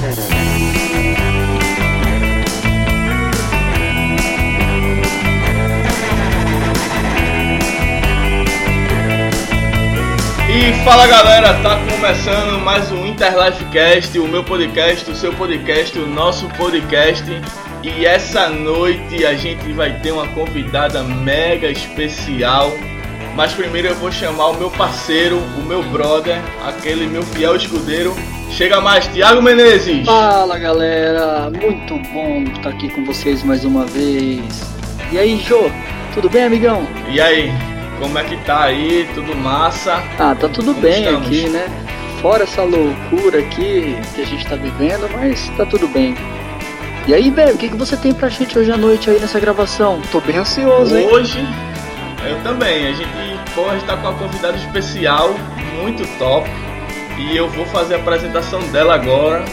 E fala galera, tá começando mais um Interlifecast, o meu podcast, o seu podcast, o nosso podcast. E essa noite a gente vai ter uma convidada mega especial. Mas primeiro eu vou chamar o meu parceiro, o meu brother, aquele meu fiel escudeiro. Chega mais, Thiago Menezes! Fala galera, muito bom estar aqui com vocês mais uma vez. E aí, Jô, tudo bem, amigão? E aí, como é que tá aí? Tudo massa? Ah, tá tudo Como bem estamos? aqui, né? Fora essa loucura aqui que a gente tá vivendo, mas tá tudo bem. E aí, velho, o que, que você tem pra gente hoje à noite aí nessa gravação? Tô bem ansioso, hein? Hoje, eu também. A gente, pô, a gente tá com uma convidada especial, muito top. E eu vou fazer a apresentação dela agora.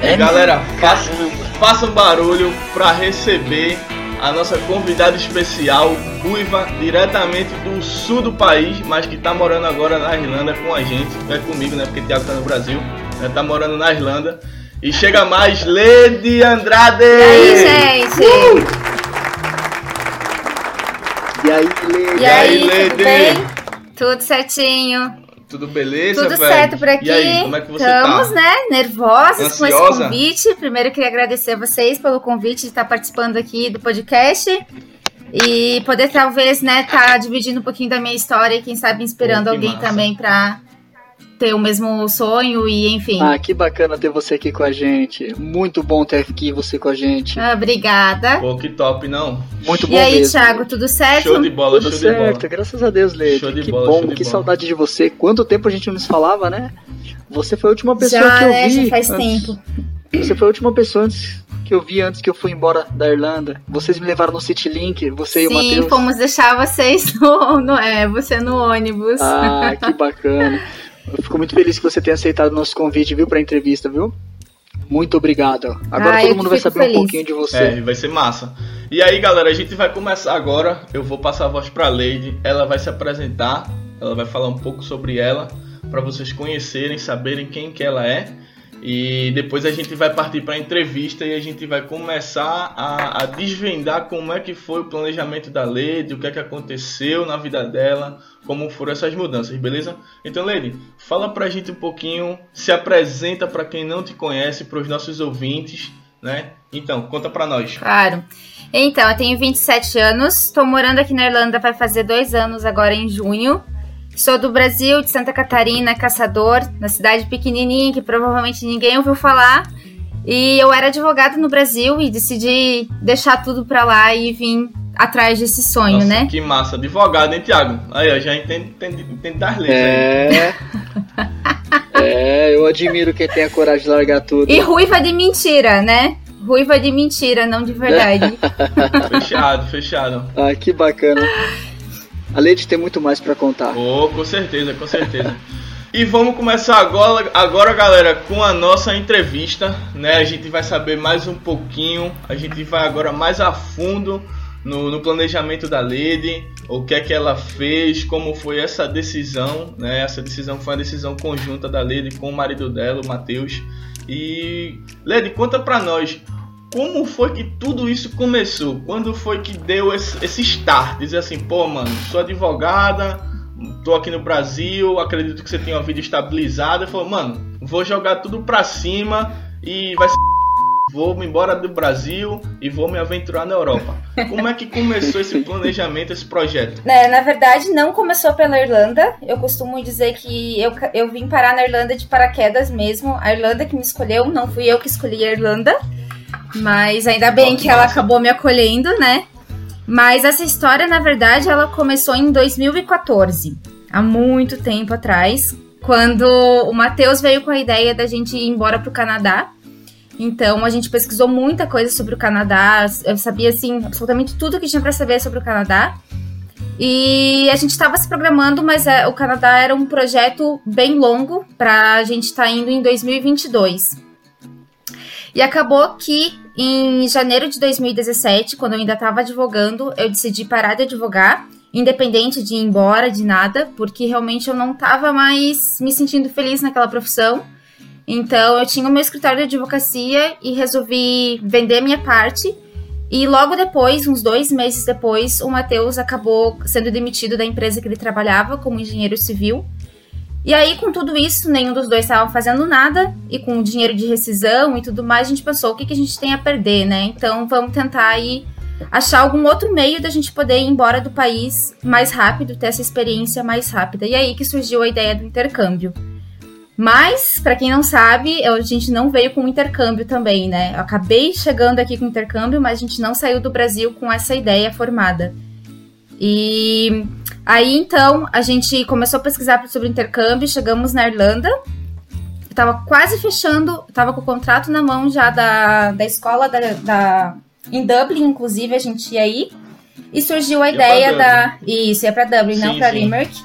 É e galera, faça, Caramba. faça um barulho pra receber a nossa convidada especial, Ruiva, diretamente do sul do país, mas que tá morando agora na Irlanda com a gente. É comigo, né? Porque o Thiago tá no Brasil, né, tá morando na Irlanda. E chega mais, Lady Andrade! E aí, gente? E aí, Lê? E aí, Lady? tudo bem? Tudo certinho. Tudo beleza, Tudo velho? certo por aqui. E aí, como é que você Estamos, tá? né, nervosas com esse Ansiosa? convite. Primeiro, eu queria agradecer a vocês pelo convite de estar participando aqui do podcast. E poder, talvez, né, estar dividindo um pouquinho da minha história e, quem sabe, inspirando Pô, alguém massa. também para ter o mesmo sonho e, enfim. Ah, que bacana ter você aqui com a gente. Muito bom ter aqui você com a gente. Ah, Obrigada. Pô, que top, não? Muito bom E aí, mesmo. Thiago, tudo certo? Show de bola, Tudo show certo, de bola. graças a Deus, Lady. Show de que bola, bom, show de que bola. saudade de você. Quanto tempo a gente não se falava, né? Você foi a última pessoa Já, que eu né? vi. Já faz antes- tempo. Você foi a última pessoa antes que eu vi antes que eu fui embora da Irlanda. Vocês me levaram no City Link, você e o Sim, Matheus. fomos deixar vocês no, no- é, você no ônibus. Ah, que bacana. Eu fico muito feliz que você tenha aceitado o nosso convite, viu, pra entrevista, viu? Muito obrigado. Agora Ah, todo eu mundo vai saber um feliz. pouquinho de você. É, vai ser massa. E aí, galera, a gente vai começar agora. Eu vou passar a voz pra Lady. Ela vai se apresentar. Ela vai falar um pouco sobre ela, pra vocês conhecerem, saberem quem que ela é. E depois a gente vai partir para a entrevista e a gente vai começar a, a desvendar como é que foi o planejamento da Lady, o que é que aconteceu na vida dela, como foram essas mudanças, beleza? Então, Lady, fala pra gente um pouquinho, se apresenta pra quem não te conhece, pros nossos ouvintes, né? Então, conta pra nós. Claro. Então, eu tenho 27 anos, estou morando aqui na Irlanda, vai fazer dois anos agora em junho. Sou do Brasil, de Santa Catarina, caçador, na cidade pequenininha que provavelmente ninguém ouviu falar. E eu era advogada no Brasil e decidi deixar tudo pra lá e vim atrás desse sonho, Nossa, né? Que massa, advogado, hein, Thiago? Aí, ó, já entende, entende, entende das leis aí. É. é, eu admiro quem tem a coragem de largar tudo. E ruiva de mentira, né? Ruiva de mentira, não de verdade. Fechado, fechado. Ah, que bacana. A Lady tem muito mais pra contar. Oh, com certeza, com certeza. E vamos começar agora, agora, galera, com a nossa entrevista, né? A gente vai saber mais um pouquinho, a gente vai agora mais a fundo no, no planejamento da Lady, o que é que ela fez, como foi essa decisão, né? Essa decisão foi uma decisão conjunta da Lady com o marido dela, o Matheus. E Lady, conta pra nós, como foi que tudo isso começou? Quando foi que deu esse, esse start? Dizer assim, pô, mano, sou advogada, tô aqui no Brasil, acredito que você tem uma vida estabilizada. Falou, mano, vou jogar tudo pra cima e vai ser. Vou me embora do Brasil e vou me aventurar na Europa. Como é que começou esse planejamento, esse projeto? É, na verdade, não começou pela Irlanda. Eu costumo dizer que eu, eu vim parar na Irlanda de paraquedas mesmo. A Irlanda que me escolheu, não fui eu que escolhi a Irlanda. Mas ainda bem que ela acabou me acolhendo, né? Mas essa história, na verdade, ela começou em 2014. Há muito tempo atrás. Quando o Matheus veio com a ideia da gente ir embora pro Canadá. Então a gente pesquisou muita coisa sobre o Canadá. Eu sabia, assim, absolutamente tudo que tinha pra saber sobre o Canadá. E a gente estava se programando, mas é, o Canadá era um projeto bem longo para a gente estar indo em 2022. E acabou que em janeiro de 2017, quando eu ainda estava advogando, eu decidi parar de advogar, independente de ir embora, de nada, porque realmente eu não estava mais me sentindo feliz naquela profissão. Então eu tinha o meu escritório de advocacia e resolvi vender minha parte. E logo depois, uns dois meses depois, o Matheus acabou sendo demitido da empresa que ele trabalhava como engenheiro civil. E aí, com tudo isso, nenhum dos dois estava fazendo nada, e com o dinheiro de rescisão e tudo mais, a gente pensou, o que, que a gente tem a perder, né? Então vamos tentar aí achar algum outro meio da gente poder ir embora do país mais rápido, ter essa experiência mais rápida. E aí que surgiu a ideia do intercâmbio. Mas, para quem não sabe, a gente não veio com intercâmbio também, né? Eu acabei chegando aqui com intercâmbio, mas a gente não saiu do Brasil com essa ideia formada. E aí então a gente começou a pesquisar sobre intercâmbio, chegamos na Irlanda. Eu tava quase fechando, tava com o contrato na mão já da, da escola da, da em Dublin, inclusive, a gente ia aí. E surgiu a ideia da. Isso, ia pra Dublin, sim, não pra sim. Limerick.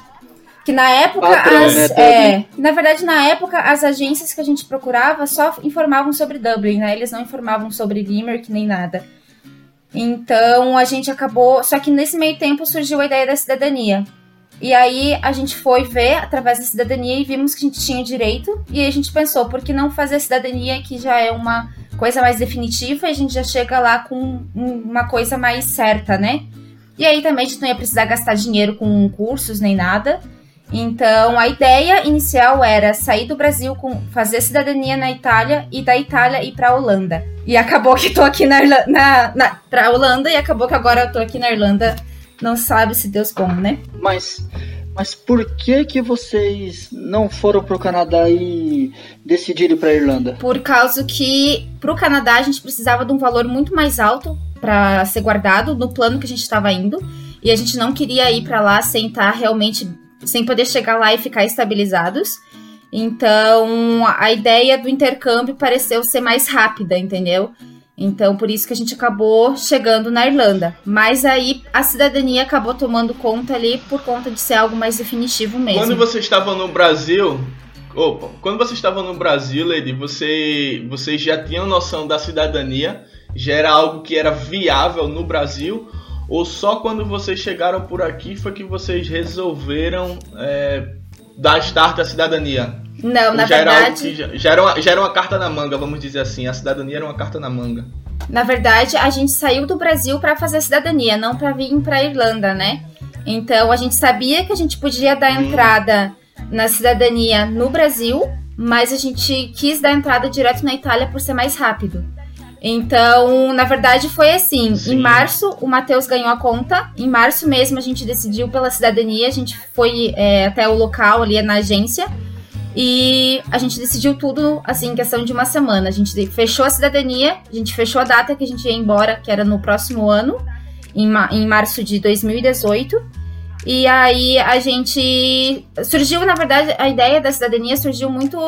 Que na época, ah, as, né, é, na verdade, na época, as agências que a gente procurava só informavam sobre Dublin, né? Eles não informavam sobre Limerick nem nada. Então a gente acabou. Só que nesse meio tempo surgiu a ideia da cidadania. E aí a gente foi ver através da cidadania e vimos que a gente tinha direito. E aí a gente pensou, por que não fazer a cidadania que já é uma coisa mais definitiva e a gente já chega lá com uma coisa mais certa, né? E aí também a gente não ia precisar gastar dinheiro com cursos nem nada. Então a ideia inicial era sair do Brasil com fazer cidadania na Itália e da Itália ir para Holanda. E acabou que tô aqui na, na, na pra Holanda e acabou que agora eu tô aqui na Irlanda. Não sabe se Deus como, né? Mas mas por que que vocês não foram pro Canadá e decidiram ir pra Irlanda? Por causa que pro Canadá a gente precisava de um valor muito mais alto para ser guardado no plano que a gente estava indo. E a gente não queria ir para lá sem estar tá realmente sem poder chegar lá e ficar estabilizados. Então, a ideia do intercâmbio pareceu ser mais rápida, entendeu? Então, por isso que a gente acabou chegando na Irlanda. Mas aí a cidadania acabou tomando conta ali por conta de ser algo mais definitivo mesmo. Quando você estava no Brasil, opa, quando você estava no Brasil, Lady, você, você já tinha noção da cidadania? Já era algo que era viável no Brasil? Ou só quando vocês chegaram por aqui foi que vocês resolveram é, dar start à cidadania? Não, na verdade. Era já, era uma, já era uma carta na manga, vamos dizer assim. A cidadania era uma carta na manga. Na verdade, a gente saiu do Brasil para fazer a cidadania, não para vir para Irlanda, né? Então a gente sabia que a gente podia dar hum. entrada na cidadania no Brasil, mas a gente quis dar entrada direto na Itália por ser mais rápido. Então, na verdade, foi assim. Sim. Em março, o Matheus ganhou a conta. Em março mesmo, a gente decidiu pela cidadania. A gente foi é, até o local ali na agência. E a gente decidiu tudo, assim, em questão de uma semana. A gente fechou a cidadania, a gente fechou a data que a gente ia embora, que era no próximo ano, em, ma em março de 2018. E aí a gente. Surgiu, na verdade, a ideia da cidadania surgiu muito.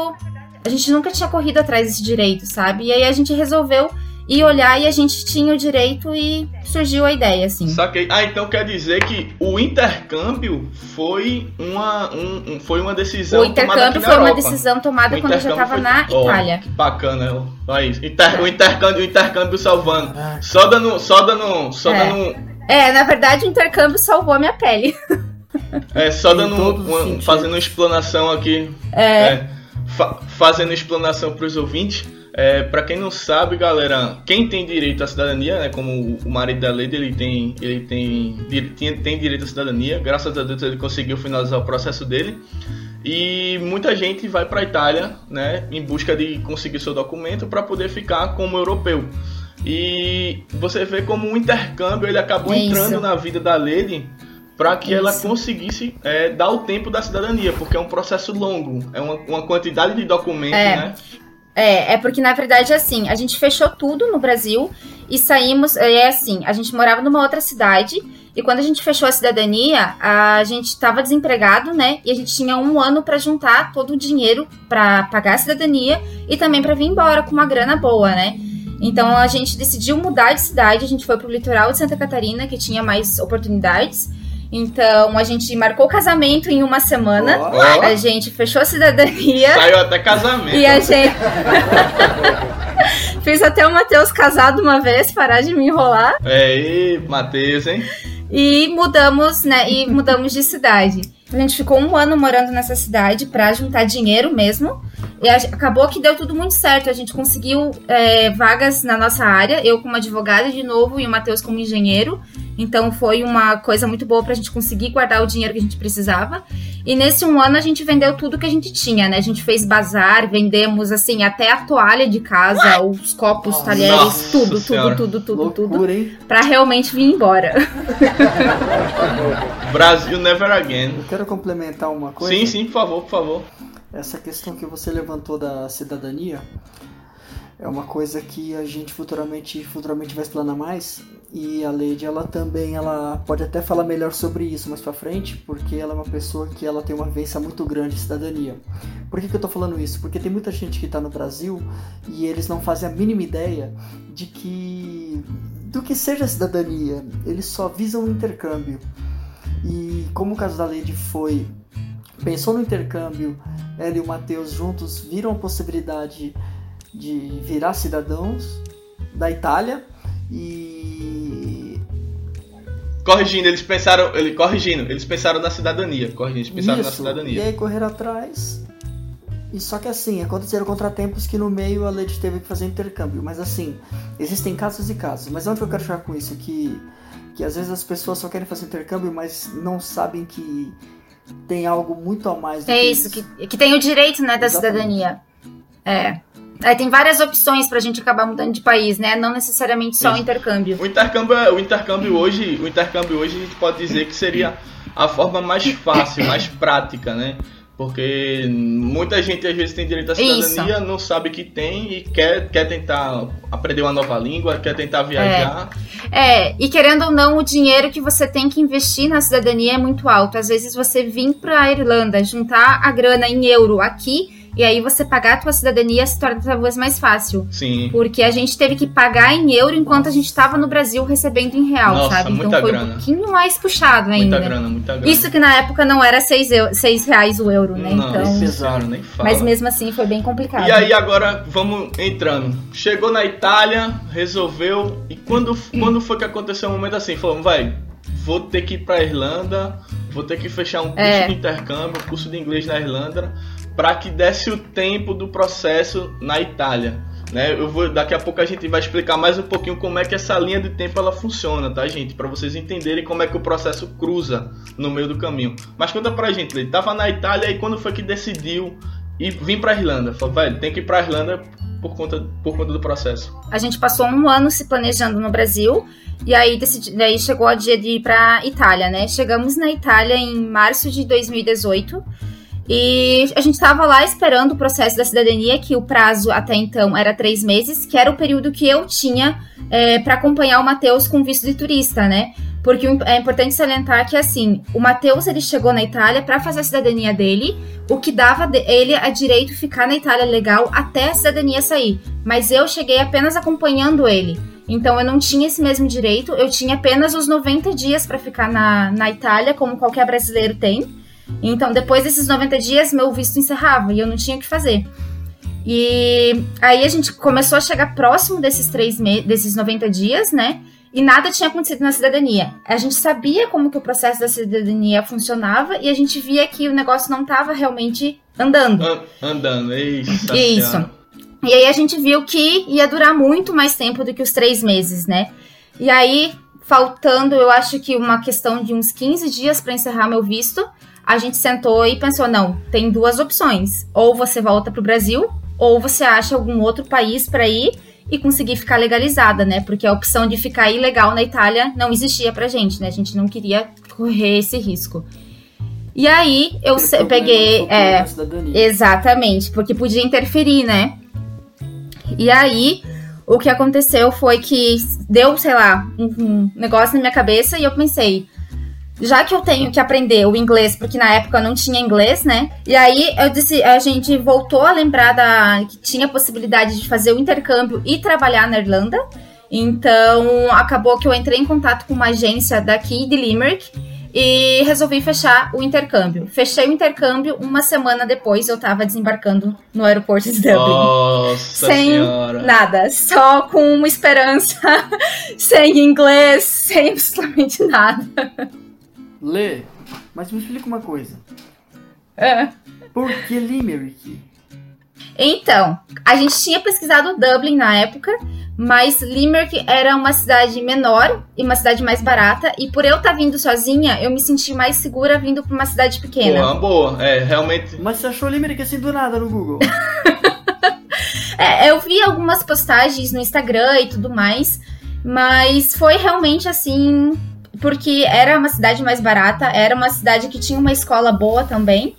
A gente nunca tinha corrido atrás desse direito, sabe? E aí a gente resolveu e olhar e a gente tinha o direito e surgiu a ideia, assim. Saquei. Ah, então quer dizer que o intercâmbio foi uma, um, foi uma decisão O intercâmbio foi uma decisão tomada quando eu já estava foi... na oh, Itália. Que bacana, olha isso. Inter... O, intercâmbio, o intercâmbio salvando. Ah. Só dando. Só dando. Só é. dando. É, na verdade o intercâmbio salvou a minha pele. É, só dando uma, fazendo uma explanação aqui. É. é fa fazendo explanação para os ouvintes. É, para quem não sabe, galera, quem tem direito à cidadania, né, como o marido da Lady, ele tem, ele tem, tem, tem direito à cidadania. Graças a Deus ele conseguiu finalizar o processo dele. E muita gente vai para a Itália, né, em busca de conseguir seu documento para poder ficar como europeu. E você vê como um intercâmbio ele acabou é entrando na vida da Lady para que ela conseguisse é, dar o tempo da cidadania, porque é um processo longo, é uma, uma quantidade de documentos, é. né? É, é porque na verdade assim, a gente fechou tudo no Brasil e saímos, é assim, a gente morava numa outra cidade e quando a gente fechou a cidadania, a gente estava desempregado, né? E a gente tinha um ano para juntar todo o dinheiro para pagar a cidadania e também para vir embora com uma grana boa, né? Então a gente decidiu mudar de cidade, a gente foi pro litoral de Santa Catarina, que tinha mais oportunidades. Então a gente marcou o casamento em uma semana. Oh. A gente fechou a cidadania. Saiu até casamento. E a gente. Fiz até o Matheus casado uma vez, parar de me enrolar. É, e Matheus, hein? E mudamos, né? E mudamos de cidade. A gente ficou um ano morando nessa cidade para juntar dinheiro mesmo. E acabou que deu tudo muito certo. A gente conseguiu é, vagas na nossa área, eu como advogada de novo e o Matheus como engenheiro. Então foi uma coisa muito boa pra gente conseguir guardar o dinheiro que a gente precisava. E nesse um ano a gente vendeu tudo que a gente tinha, né? A gente fez bazar, vendemos assim, até a toalha de casa, os copos, Nossa, talheres, tudo, tudo, tudo, tudo, Loucura, tudo. Pra realmente vir embora. Brasil never again. Eu quero complementar uma coisa. Sim, sim, por favor, por favor essa questão que você levantou da cidadania é uma coisa que a gente futuramente, futuramente vai explanar mais e a Lady ela também ela pode até falar melhor sobre isso mais para frente porque ela é uma pessoa que ela tem uma vivência muito grande de cidadania. Por que, que eu tô falando isso? Porque tem muita gente que está no Brasil e eles não fazem a mínima ideia de que do que seja cidadania, eles só visam o intercâmbio. E como o caso da Lady foi pensou no intercâmbio, ela e o Matheus juntos viram a possibilidade de virar cidadãos da Itália e corrigindo, eles pensaram, ele corrigindo, eles pensaram na cidadania, corrigindo, eles pensaram Isso. na cidadania. E aí correram atrás. E só que assim, aconteceram contratempos que no meio a Lady teve que fazer intercâmbio, mas assim, existem casos e casos. Mas onde eu quero chegar com isso que que às vezes as pessoas só querem fazer intercâmbio, mas não sabem que tem algo muito a mais. é isso, isso. Que, que tem o direito né, da Exatamente. cidadania. É. Aí tem várias opções pra gente acabar mudando de país, né? Não necessariamente só o intercâmbio. O intercâmbio, é, o intercâmbio hoje, o intercâmbio hoje a gente pode dizer que seria a forma mais fácil, mais prática, né? Porque muita gente às vezes tem direito à cidadania, Isso. não sabe que tem e quer, quer tentar aprender uma nova língua, quer tentar viajar. É. é, e querendo ou não, o dinheiro que você tem que investir na cidadania é muito alto. Às vezes você vir para a Irlanda, juntar a grana em euro aqui e aí você pagar a tua cidadania se torna talvez mais fácil. Sim. Porque a gente teve que pagar em euro enquanto a gente estava no Brasil recebendo em real, Nossa, sabe? Então foi grana. um pouquinho mais puxado ainda. Muita grana, muita grana. Isso que na época não era 6 seis reais o euro, né? Não, então, pesado, nem fala. Mas mesmo assim foi bem complicado. E aí agora vamos entrando. Chegou na Itália, resolveu. E quando, quando foi que aconteceu um momento assim? Falou, vai, vou ter que ir pra Irlanda, vou ter que fechar um curso é. de intercâmbio, curso de inglês na Irlanda para que desse o tempo do processo na Itália. Né? Eu vou, daqui a pouco a gente vai explicar mais um pouquinho como é que essa linha de tempo ela funciona, tá, gente? Para vocês entenderem como é que o processo cruza no meio do caminho. Mas conta pra gente, ele tava na Itália e quando foi que decidiu ir vir pra Irlanda? Falou, velho, tem que ir pra Irlanda por conta, por conta do processo. A gente passou um ano se planejando no Brasil e aí, decidi, chegou o dia de ir pra Itália, né? Chegamos na Itália em março de 2018 e a gente estava lá esperando o processo da cidadania, que o prazo até então era três meses, que era o período que eu tinha é, para acompanhar o Matheus com visto de turista, né? Porque é importante salientar que, assim, o Matheus ele chegou na Itália para fazer a cidadania dele, o que dava ele a direito ficar na Itália legal até a cidadania sair. Mas eu cheguei apenas acompanhando ele. Então eu não tinha esse mesmo direito, eu tinha apenas os 90 dias para ficar na, na Itália, como qualquer brasileiro tem. Então, depois desses 90 dias, meu visto encerrava e eu não tinha o que fazer. E aí a gente começou a chegar próximo desses três desses 90 dias, né? E nada tinha acontecido na cidadania. A gente sabia como que o processo da cidadania funcionava e a gente via que o negócio não estava realmente andando. andando, isso. Isso. E aí a gente viu que ia durar muito mais tempo do que os três meses, né? E aí, faltando, eu acho que uma questão de uns 15 dias para encerrar meu visto, a gente sentou e pensou: não, tem duas opções. Ou você volta para o Brasil, ou você acha algum outro país para ir e conseguir ficar legalizada, né? Porque a opção de ficar ilegal na Itália não existia pra gente, né? A gente não queria correr esse risco. E aí eu peguei. É, exatamente, porque podia interferir, né? E aí o que aconteceu foi que deu, sei lá, um, um negócio na minha cabeça e eu pensei já que eu tenho que aprender o inglês, porque na época eu não tinha inglês, né? E aí eu disse, a gente voltou a lembrar da que tinha possibilidade de fazer o intercâmbio e trabalhar na Irlanda. Então acabou que eu entrei em contato com uma agência daqui de Limerick e resolvi fechar o intercâmbio. Fechei o intercâmbio, uma semana depois eu tava desembarcando no aeroporto de Dublin. Nossa sem senhora. nada, só com uma esperança, sem inglês, sem absolutamente nada. Lê, mas me explica uma coisa. É. Por que Limerick? Então, a gente tinha pesquisado Dublin na época, mas Limerick era uma cidade menor e uma cidade mais barata, e por eu estar tá vindo sozinha, eu me senti mais segura vindo para uma cidade pequena. Boa, boa, é, realmente. Mas você achou Limerick assim do nada no Google? é, eu vi algumas postagens no Instagram e tudo mais, mas foi realmente assim, porque era uma cidade mais barata, era uma cidade que tinha uma escola boa também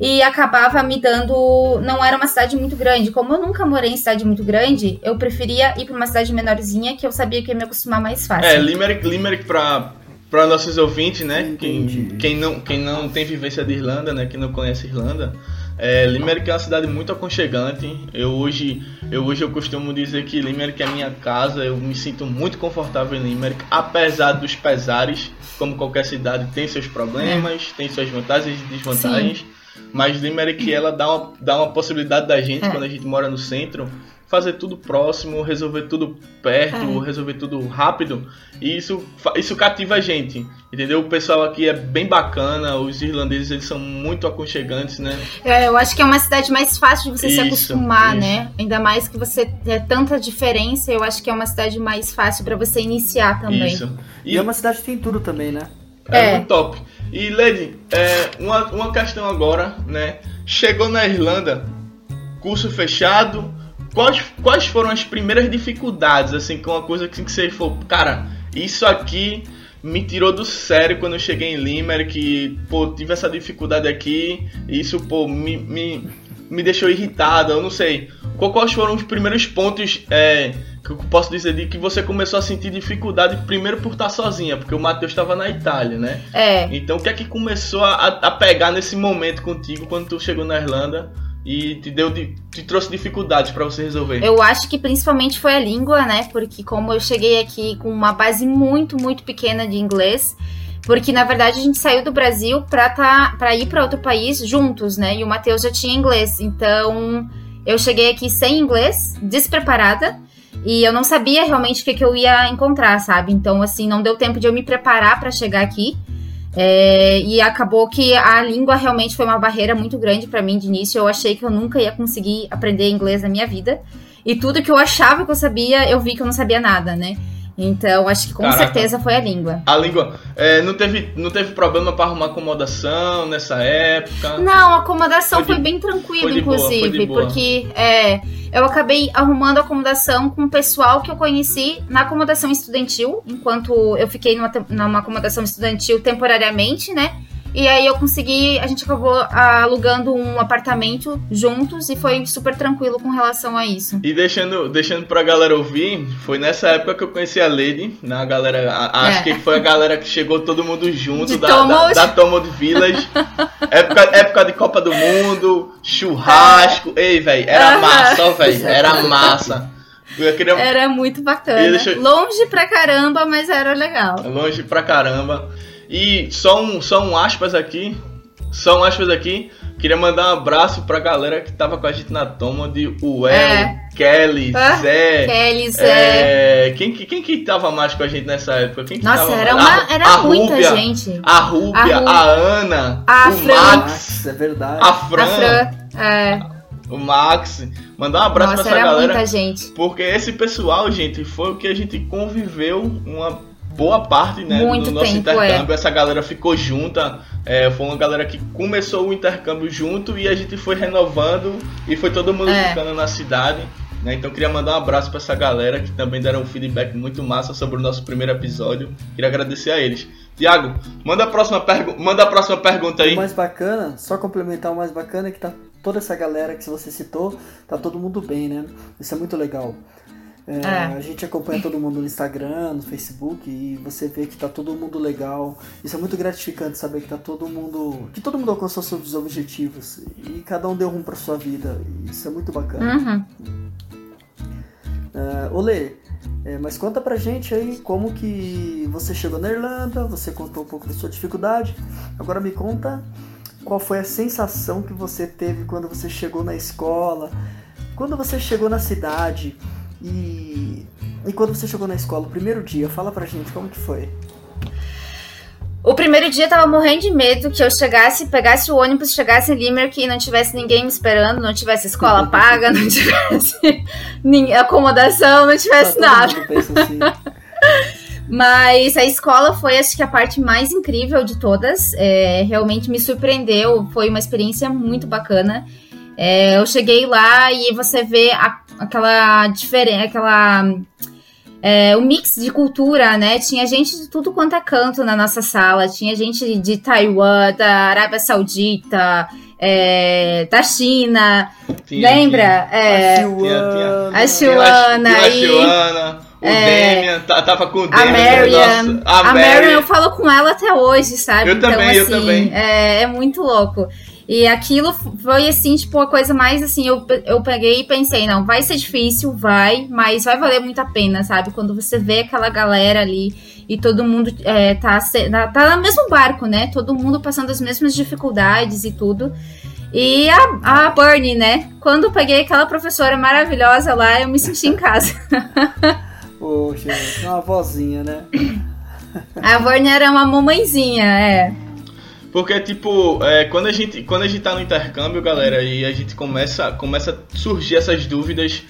e acabava me dando. Não era uma cidade muito grande. Como eu nunca morei em cidade muito grande, eu preferia ir para uma cidade menorzinha que eu sabia que ia me acostumar mais fácil. É, Limerick, Limerick para para nossos ouvintes, né? Quem, quem, não, quem não tem vivência de Irlanda, né? Quem não conhece Irlanda, é, Limerick é uma cidade muito aconchegante. Eu hoje, eu hoje eu costumo dizer que Limerick é minha casa. Eu me sinto muito confortável em Limerick, apesar dos pesares. Como qualquer cidade tem seus problemas, é. tem suas vantagens e desvantagens. Sim. Mas Limerick ela dá uma, dá uma possibilidade da gente, é. quando a gente mora no centro, fazer tudo próximo, resolver tudo perto, é. resolver tudo rápido. E isso, isso cativa a gente, entendeu? O pessoal aqui é bem bacana, os irlandeses eles são muito aconchegantes, né? É, eu acho que é uma cidade mais fácil de você isso, se acostumar, isso. né? Ainda mais que você tem tanta diferença, eu acho que é uma cidade mais fácil para você iniciar também. Isso. E, e é uma cidade que tem tudo também, né? É, é. muito top. E Lady, é, uma, uma questão agora, né? Chegou na Irlanda, curso fechado. Quais, quais foram as primeiras dificuldades, assim, com uma coisa que, que você falou, cara, isso aqui me tirou do sério quando eu cheguei em Limerick, que, pô, tive essa dificuldade aqui, e isso, pô, me, me, me deixou irritado, eu não sei. Quais foram os primeiros pontos é, que eu posso dizer de que você começou a sentir dificuldade primeiro por estar sozinha, porque o Matheus estava na Itália, né? É. Então o que é que começou a, a pegar nesse momento contigo quando tu chegou na Irlanda? E te deu te trouxe dificuldades para você resolver? Eu acho que principalmente foi a língua, né? Porque como eu cheguei aqui com uma base muito, muito pequena de inglês, porque na verdade a gente saiu do Brasil para tá para ir para outro país juntos, né? E o Matheus já tinha inglês. Então, eu cheguei aqui sem inglês, despreparada. E eu não sabia realmente o que, que eu ia encontrar, sabe? Então, assim, não deu tempo de eu me preparar para chegar aqui. É, e acabou que a língua realmente foi uma barreira muito grande para mim de início. Eu achei que eu nunca ia conseguir aprender inglês na minha vida. E tudo que eu achava que eu sabia, eu vi que eu não sabia nada, né? Então, acho que com Caraca. certeza foi a língua. A língua. É, não, teve, não teve problema para arrumar acomodação nessa época? Não, a acomodação foi, foi bem tranquila, inclusive. Boa, porque é, eu acabei arrumando acomodação com o pessoal que eu conheci na acomodação estudantil, enquanto eu fiquei numa, numa acomodação estudantil temporariamente, né? E aí eu consegui, a gente acabou alugando um apartamento juntos e foi super tranquilo com relação a isso. E deixando, deixando pra galera ouvir, foi nessa época que eu conheci a Lady, né? A galera, a, acho é. que foi a galera que chegou todo mundo junto de da, Tomos. da, da Tomod Village. época, época de Copa do Mundo, churrasco. É. Ei, velho, era massa, ó, velho, era massa. Queria... Era muito bacana. Deixa... Longe pra caramba, mas era legal. Longe pra caramba. E só um, só um aspas aqui. Só um aspas aqui. Queria mandar um abraço pra galera que tava com a gente na toma de Uel, é. Kelly, ah, Zé. Kelly, Zé. É, quem, quem que tava mais com a gente nessa época? Quem que Nossa, tava era, uma, era a muita Rúbia, gente. A Rúbia, a, a Ana, a o Fran. Max. é verdade. A Fran. A Fran é. O Max. Mandar um abraço Nossa, pra essa galera. Muita gente. Porque esse pessoal, gente, foi o que a gente conviveu uma boa parte né, Muito do nosso tempo, intercâmbio. É. Essa galera ficou junta. É, foi uma galera que começou o intercâmbio junto e a gente foi renovando e foi todo mundo é. ficando na cidade. Né? Então queria mandar um abraço para essa galera que também deram um feedback muito massa sobre o nosso primeiro episódio. Queria agradecer a eles. Tiago, manda a próxima pergunta, manda a próxima pergunta aí. O mais bacana, só complementar o mais bacana é que tá toda essa galera que você citou, tá todo mundo bem, né? Isso é muito legal. É, é. A gente acompanha todo mundo no Instagram, no Facebook e você vê que tá todo mundo legal. Isso é muito gratificante saber que tá todo mundo. que todo mundo alcançou seus objetivos e cada um deu rumo pra sua vida. Isso é muito bacana. Uhum. Uh, Olê, é, mas conta pra gente aí como que você chegou na Irlanda, você contou um pouco da sua dificuldade. Agora me conta qual foi a sensação que você teve quando você chegou na escola, quando você chegou na cidade. E, e quando você chegou na escola, o primeiro dia, fala pra gente como que foi. O primeiro dia eu tava morrendo de medo que eu chegasse, pegasse o ônibus, chegasse em Limerick e não tivesse ninguém me esperando, não tivesse escola paga, não tivesse acomodação, não tivesse nada. Assim. Mas a escola foi, acho que, a parte mais incrível de todas. É, realmente me surpreendeu, foi uma experiência muito bacana. É, eu cheguei lá e você vê a, aquela diferença, aquela é, o mix de cultura, né? Tinha gente de tudo quanto é canto na nossa sala. Tinha gente de Taiwan, da Arábia Saudita, é, da China. Tinha, lembra? Tinha. É, a Chiwana. A Chiwana. O é, Demian, tava com o Demian. A Marian. a, a Marian, eu falo com ela até hoje, sabe? Eu então, também, assim, eu também. É, é muito louco. E aquilo foi assim, tipo, a coisa mais assim, eu, eu peguei e pensei, não, vai ser difícil, vai, mas vai valer muito a pena, sabe? Quando você vê aquela galera ali e todo mundo é, tá, tá no mesmo barco, né? Todo mundo passando as mesmas dificuldades e tudo. E a, a Bernie, né? Quando eu peguei aquela professora maravilhosa lá, eu me senti em casa. Poxa, uma vozinha, né? A Bernie era uma mamãezinha, é. Porque, tipo, é, quando, a gente, quando a gente tá no intercâmbio, galera, e a gente começa, começa a surgir essas dúvidas,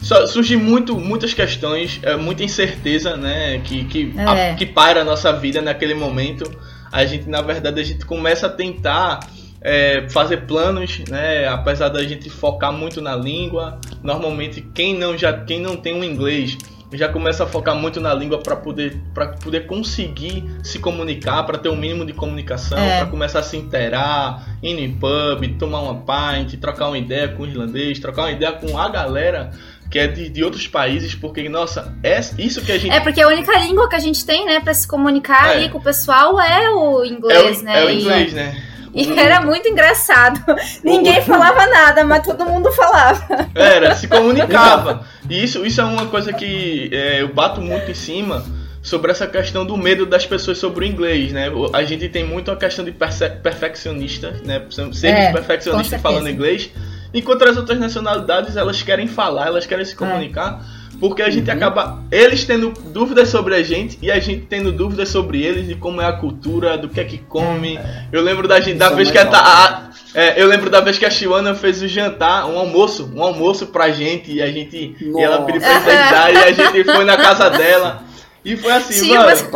só, surgem muito, muitas questões, é, muita incerteza, né, que, que, é. a, que para a nossa vida naquele momento. A gente, na verdade, a gente começa a tentar é, fazer planos, né? Apesar da gente focar muito na língua, normalmente quem não já quem não tem um inglês já começa a focar muito na língua para poder para poder conseguir se comunicar, para ter um mínimo de comunicação, é. para começar a se interar, ir em pub, tomar uma pint, trocar uma ideia com o irlandês, trocar uma ideia com a galera que é de, de outros países, porque, nossa, é isso que a gente. É, porque a única língua que a gente tem, né, para se comunicar é. ali com o pessoal é o inglês, é o, né? É o inglês, e... né? E era muito engraçado. Ninguém falava nada, mas todo mundo falava. Era, se comunicava. E isso, isso é uma coisa que é, eu bato muito em cima sobre essa questão do medo das pessoas sobre o inglês, né? A gente tem muito a questão de perfeccionista, né? Sermos é, perfeccionistas falando inglês, enquanto as outras nacionalidades elas querem falar, elas querem se é. comunicar. É porque a gente uhum. acaba eles tendo dúvidas sobre a gente e a gente tendo dúvidas sobre eles e como é a cultura, do que é que come. É. Eu lembro da gente da Isso vez é que a, a, é, eu lembro da vez que a Chiwana fez o jantar, um almoço, um almoço pra gente e a gente e ela pediu pra gente e a gente foi na casa dela. E foi assim, Sim, mano. Mas...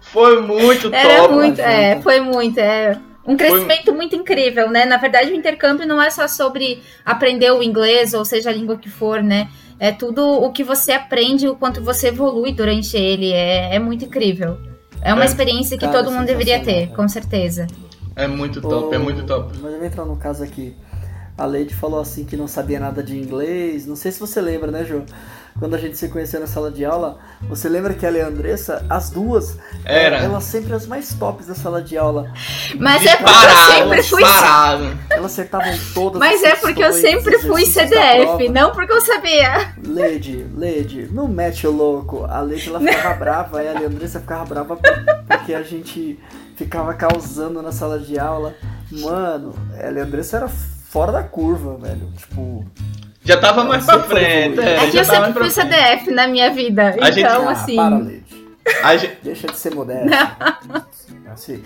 Foi muito Era top. Muito, é, foi muito, é. Um crescimento Foi... muito incrível, né? Na verdade, o intercâmbio não é só sobre aprender o inglês, ou seja, a língua que for, né? É tudo o que você aprende, o quanto você evolui durante ele. É, é muito incrível. É uma é, experiência que cara, todo mundo deveria ter, com certeza. É muito top, é muito top. Mas eu vou entrar no caso aqui. A Lady falou assim que não sabia nada de inglês. Não sei se você lembra, né, João? Quando a gente se conheceu na sala de aula, você lembra que ela e a Andressa, as duas, Era. elas sempre as mais tops da sala de aula. Mas é porque eu sempre fui. Elas acertavam todas Mas é porque eu sempre fui CDF, não porque eu sabia. Lady, Lady, não mete o louco. A Lady ela ficava brava, ela e a Andressa ficava brava porque a gente ficava causando na sala de aula. Mano, ela e a Andressa era fora da curva, velho. Tipo, já tava mais pra frente. É, é que eu sempre fui CDF na minha vida. A então, gente... ah, assim. Para, gente... Deixa de ser modesto. Assim,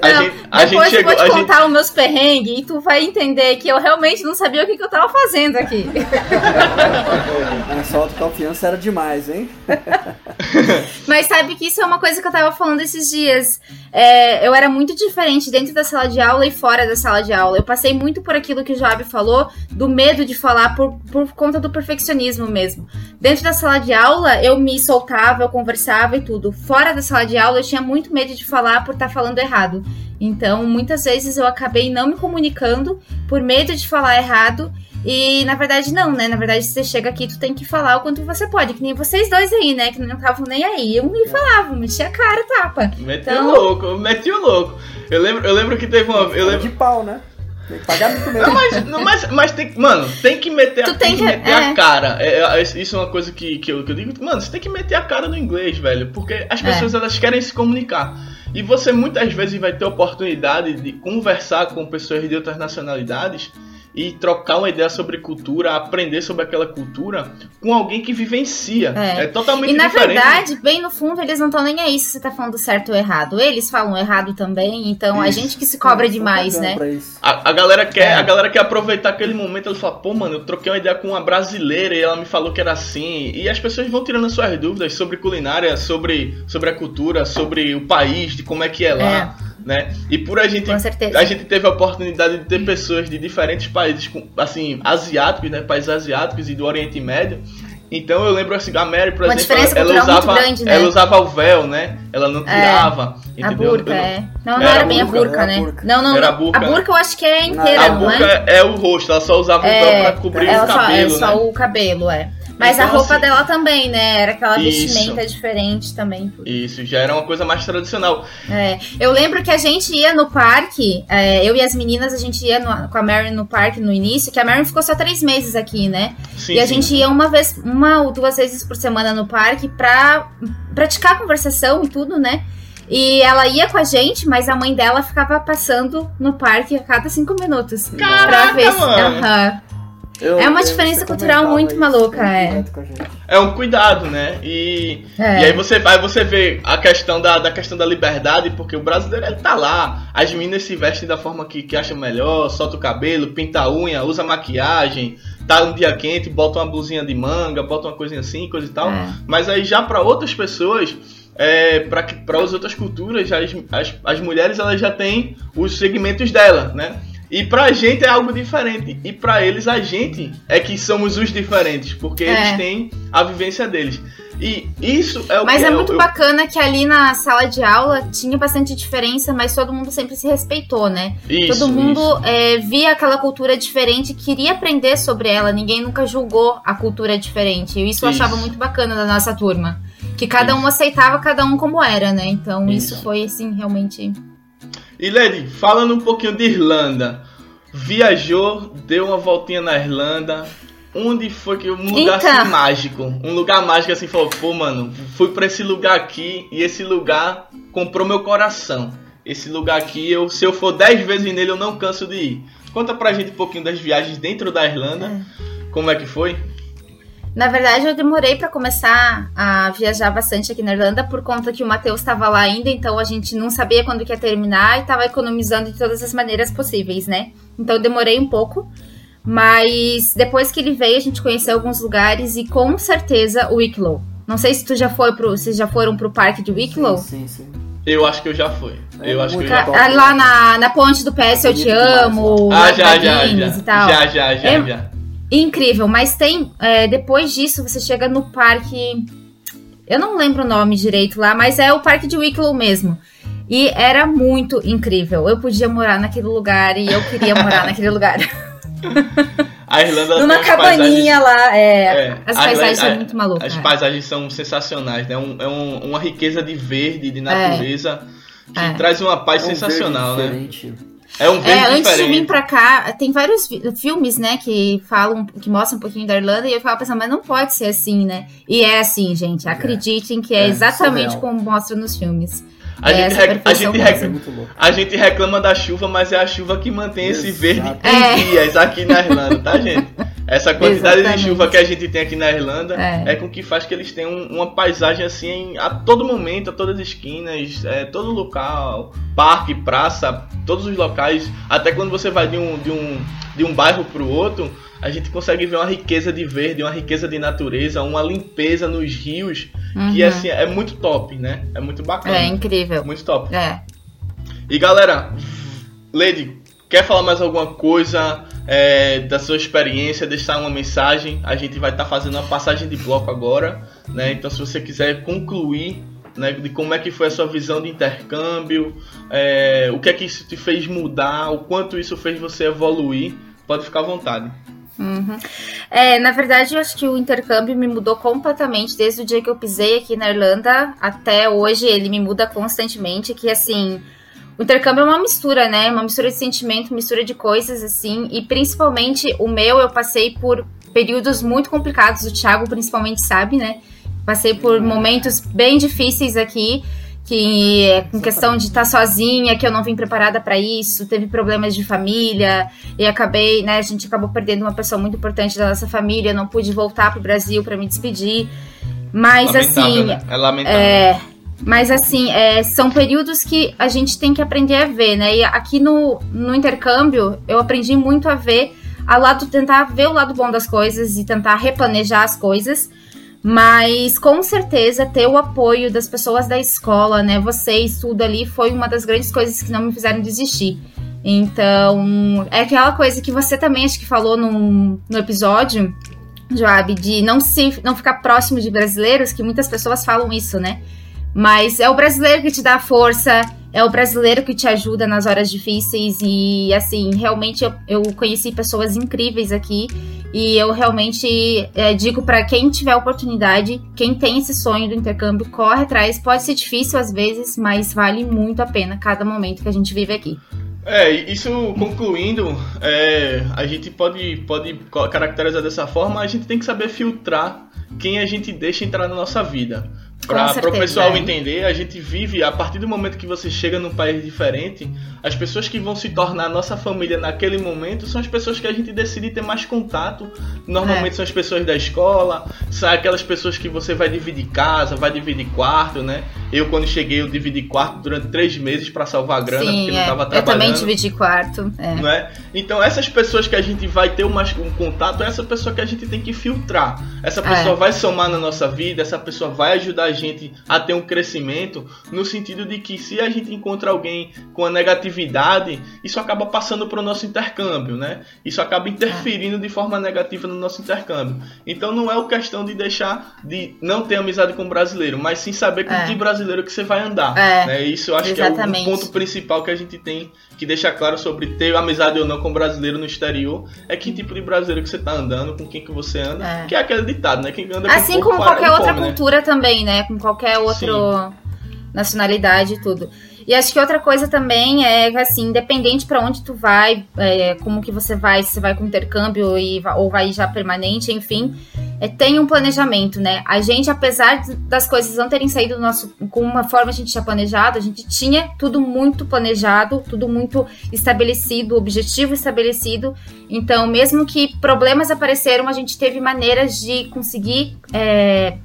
a não, gente, a depois gente chegou, eu vou te contar gente... os meus perrengues e tu vai entender que eu realmente não sabia o que, que eu tava fazendo aqui. Essa autoconfiança era demais, hein? Mas sabe que isso é uma coisa que eu tava falando esses dias. É, eu era muito diferente dentro da sala de aula e fora da sala de aula. Eu passei muito por aquilo que o Joab falou, do medo de falar por, por conta do perfeccionismo mesmo. Dentro da sala de aula, eu me soltava, eu conversava e tudo. Fora da sala de aula, eu tinha muito medo de falar por estar tá falando errado. Então, muitas vezes eu acabei não me comunicando por medo de falar errado. E na verdade, não, né? Na verdade, você chega aqui, tu tem que falar o quanto você pode. Que nem vocês dois aí, né? Que não estavam nem aí. Eu me falava, metia a cara, tapa. Meti então... o louco, meti o louco. Eu lembro, eu lembro que teve uma. Eu lembro... De pau, né? Tem que pagar muito mesmo. Não, mas, não, mas, mas tem, mano, tem que meter, a, tem que, meter é. a cara. É, é, isso é uma coisa que, que, eu, que eu digo. Mano, você tem que meter a cara no inglês, velho. Porque as é. pessoas, elas querem se comunicar. E você muitas vezes vai ter oportunidade de conversar com pessoas de outras nacionalidades e trocar uma ideia sobre cultura, aprender sobre aquela cultura com alguém que vivencia. É, é totalmente diferente. E na diferente. verdade, bem no fundo, eles não estão nem aí se você tá falando certo ou errado. Eles falam errado também, então isso. a gente que se cobra é, demais, né? A, a, galera quer, é. a galera quer aproveitar aquele momento, ela fala, pô, mano, eu troquei uma ideia com uma brasileira e ela me falou que era assim. E as pessoas vão tirando suas dúvidas sobre culinária, sobre, sobre a cultura, sobre o país, de como é que é lá. É né? E por a gente, a gente teve a oportunidade de ter pessoas de diferentes países, assim, asiáticos, né? Países asiáticos e do Oriente Médio. Então eu lembro assim, a Mary, por Uma exemplo, ela, ela usava, grande, né? ela usava o véu, né? Ela não é, tirava. É, a burca, é. Não, não era, era bem a burca, né? Burca. Não, não, era a burca. A burca eu acho que é inteira, a não, burca é? é o rosto, ela só usava é, o véu pra cobrir o cabelo, só, é, né? só o cabelo, é. Mas então, a roupa assim, dela também, né? Era aquela isso, vestimenta diferente também. Isso, já era uma coisa mais tradicional. É, eu lembro que a gente ia no parque, é, eu e as meninas, a gente ia no, com a Mary no parque no início, que a Mary ficou só três meses aqui, né? Sim, e a sim. gente ia uma vez, uma ou duas vezes por semana no parque pra praticar conversação e tudo, né? E ela ia com a gente, mas a mãe dela ficava passando no parque a cada cinco minutos. Caraca, pra ver se. Mano. Eu, é uma diferença cultural muito maluca, é. É um cuidado, né? E, é. e aí você vai, você vê a questão da, da questão da liberdade, porque o brasileiro ele tá lá, as meninas se vestem da forma que, que acham melhor, solta o cabelo, pinta a unha, usa maquiagem, tá um dia quente, bota uma blusinha de manga, bota uma coisinha assim, coisa e tal. É. Mas aí já para outras pessoas, é, para as outras culturas, as, as, as mulheres elas já têm os segmentos dela, né? E pra gente é algo diferente. E pra eles, a gente é que somos os diferentes. Porque é. eles têm a vivência deles. E isso é o Mas que é muito eu, bacana que ali na sala de aula tinha bastante diferença, mas todo mundo sempre se respeitou, né? Isso, todo mundo é, via aquela cultura diferente, queria aprender sobre ela, ninguém nunca julgou a cultura diferente. E isso eu achava muito bacana da nossa turma. Que cada isso. um aceitava cada um como era, né? Então isso, isso foi, assim, realmente e Lady, falando um pouquinho de Irlanda, viajou, deu uma voltinha na Irlanda. Onde foi que um lugar assim, então. mágico? Um lugar mágico assim, falou, pô, mano, fui para esse lugar aqui e esse lugar comprou meu coração. Esse lugar aqui, eu, se eu for 10 vezes nele, eu não canso de ir. Conta pra gente um pouquinho das viagens dentro da Irlanda. É. Como é que foi? Na verdade, eu demorei para começar a viajar bastante aqui na Irlanda por conta que o Matheus estava lá ainda, então a gente não sabia quando que ia terminar e estava economizando de todas as maneiras possíveis, né? Então eu demorei um pouco, mas depois que ele veio, a gente conheceu alguns lugares e com certeza o Wicklow. Não sei se tu já foi pro, vocês já foram pro parque de Wicklow? Sim, sim, sim. Eu acho que eu já fui. É, eu acho que eu já fui. Lá na, na ponte do PS Eu Te Amo. Ah, já, já, já. Já, já, já, é, já. Incrível, mas tem. É, depois disso, você chega no parque. Eu não lembro o nome direito lá, mas é o parque de Wicklow mesmo. E era muito incrível. Eu podia morar naquele lugar e eu queria morar naquele lugar. A Irlanda Numa cabaninha lá, é. é as paisagens são muito malucas. As é. paisagens são sensacionais, né? Um, é um, uma riqueza de verde, de natureza, é. que é. traz uma paz é sensacional, né? É um verde é, antes diferente. de vir pra cá, tem vários filmes, né, que falam, que mostram um pouquinho da Irlanda, e eu ficava pensando, mas não pode ser assim, né? E é assim, gente. Acreditem que é, é exatamente como mostra nos filmes. A, é gente, rec... a, gente rec... a gente reclama da chuva, mas é a chuva que mantém Exato. esse verde em é. dias aqui na Irlanda, tá, gente? Essa quantidade Exatamente. de chuva que a gente tem aqui na Irlanda é, é com que faz que eles tenham uma paisagem assim a todo momento, a todas as esquinas, é, todo local, parque, praça, todos os locais. Até quando você vai de um, de um, de um bairro para o outro, a gente consegue ver uma riqueza de verde, uma riqueza de natureza, uma limpeza nos rios, uhum. que assim, é muito top, né? É muito bacana. É incrível. Muito top. É. E galera, Lady, quer falar mais alguma coisa? é, da sua experiência, deixar uma mensagem. A gente vai estar tá fazendo uma passagem de bloco agora, né? Então, se você quiser concluir né, de como é que foi a sua visão de intercâmbio, é, o que é que isso te fez mudar, o quanto isso fez você evoluir, pode ficar à vontade. Uhum. É, na verdade, eu acho que o intercâmbio me mudou completamente desde o dia que eu pisei aqui na Irlanda até hoje. Ele me muda constantemente. Que assim, o intercâmbio é uma mistura, né? Uma mistura de sentimento, mistura de coisas, assim. E principalmente o meu, eu passei por períodos muito complicados. O Thiago principalmente sabe, né? Passei por momentos bem difíceis aqui que é com questão de estar sozinha, que eu não vim preparada para isso, teve problemas de família e acabei, né, a gente acabou perdendo uma pessoa muito importante da nossa família, não pude voltar pro Brasil para me despedir. Mas Lamentável, assim, né? é lamentável. é, mas assim, é, são períodos que a gente tem que aprender a ver, né? E aqui no, no intercâmbio, eu aprendi muito a ver, a lado, tentar ver o lado bom das coisas e tentar replanejar as coisas. Mas com certeza ter o apoio das pessoas da escola, né? Vocês, tudo ali, foi uma das grandes coisas que não me fizeram desistir. Então, é aquela coisa que você também acho que falou no, no episódio, Joab, de não se não ficar próximo de brasileiros, que muitas pessoas falam isso, né? Mas é o brasileiro que te dá força, é o brasileiro que te ajuda nas horas difíceis e assim, realmente eu, eu conheci pessoas incríveis aqui e eu realmente é, digo para quem tiver oportunidade, quem tem esse sonho do intercâmbio, corre atrás. Pode ser difícil às vezes, mas vale muito a pena cada momento que a gente vive aqui. É, isso concluindo, é, a gente pode, pode caracterizar dessa forma, a gente tem que saber filtrar quem a gente deixa entrar na nossa vida. Para o pessoal é. entender, a gente vive, a partir do momento que você chega num país diferente, as pessoas que vão se tornar nossa família naquele momento são as pessoas que a gente decide ter mais contato. Normalmente É. são as pessoas da escola, são aquelas pessoas que você vai dividir casa, vai dividir quarto, né? Eu, quando cheguei, eu dividi quarto durante três meses para salvar grana, porque Sim, não é. estava eu trabalhando também dividi quarto. É. não é? Então essas pessoas que a gente vai ter um, mais- um contato é essa pessoa que a gente tem que filtrar. Essa pessoa É. vai somar na nossa vida, essa pessoa vai ajudar a gente a ter um crescimento, no sentido de que se a gente encontra alguém com a negatividade, isso acaba passando para o nosso intercâmbio, né? Isso acaba interferindo de forma negativa no nosso intercâmbio. Então não é o questão de deixar de não ter amizade com brasileiro, mas sim saber com É. que brasileiro que você vai andar. É, né? Isso eu acho que é o- exatamente. ponto principal que a gente tem que deixar claro sobre ter amizade ou não com brasileiro no exterior é que tipo de brasileiro que você tá andando, com quem que você anda, É. que é aquele ditado, né? Quem anda com Assim pouco como qualquer outra come, né? cultura também, né? Com qualquer outra nacionalidade e tudo. E acho que outra coisa também é que, assim, independente pra onde tu vai, é, como que você vai, se você vai com intercâmbio e, ou vai já permanente, enfim, é, tem um planejamento, né? A gente, apesar das coisas não terem saído do nosso, com uma forma a gente tinha planejado, a gente tinha tudo muito planejado, tudo muito estabelecido, objetivo estabelecido. Então, mesmo que problemas apareceram, a gente teve maneiras de conseguir é,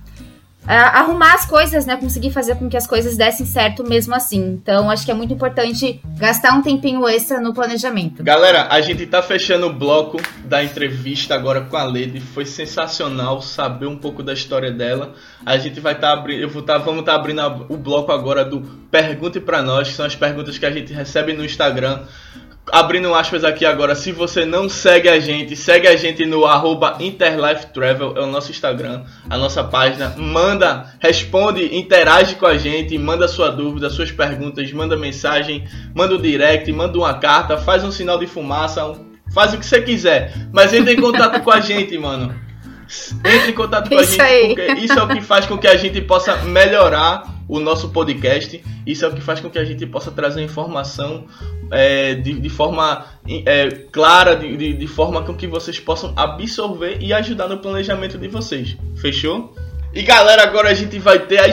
arrumar as coisas, né? Conseguir fazer com que as coisas dessem certo mesmo assim. Então, acho que é muito importante gastar um tempinho extra no planejamento. Galera, a gente tá fechando o bloco da entrevista agora com a Lady. Foi sensacional saber um pouco da história dela. A gente vai estar abrindo, eu vou tá, vamos estar abrindo a- o bloco agora do Pergunte pra nós, que são as perguntas que a gente recebe no Instagram. Abrindo aspas aqui agora, se você não segue a gente, segue a gente no arroba InterlifeTravel, é o nosso Instagram, a nossa página. Manda, responde, interage com a gente, manda sua dúvida, suas perguntas, manda mensagem, manda o direct, manda uma carta, faz um sinal de fumaça, um- faz o que você quiser. Mas entre em contato com a gente, mano. Entre em contato com a Isso gente, aí. porque isso é o que faz com que a gente possa melhorar o nosso podcast. Isso é o que faz com que a gente possa trazer informação é, de, de forma é, clara, de, de, de forma com que vocês possam absorver e ajudar no planejamento de vocês. Fechou? E galera, agora a gente vai ter a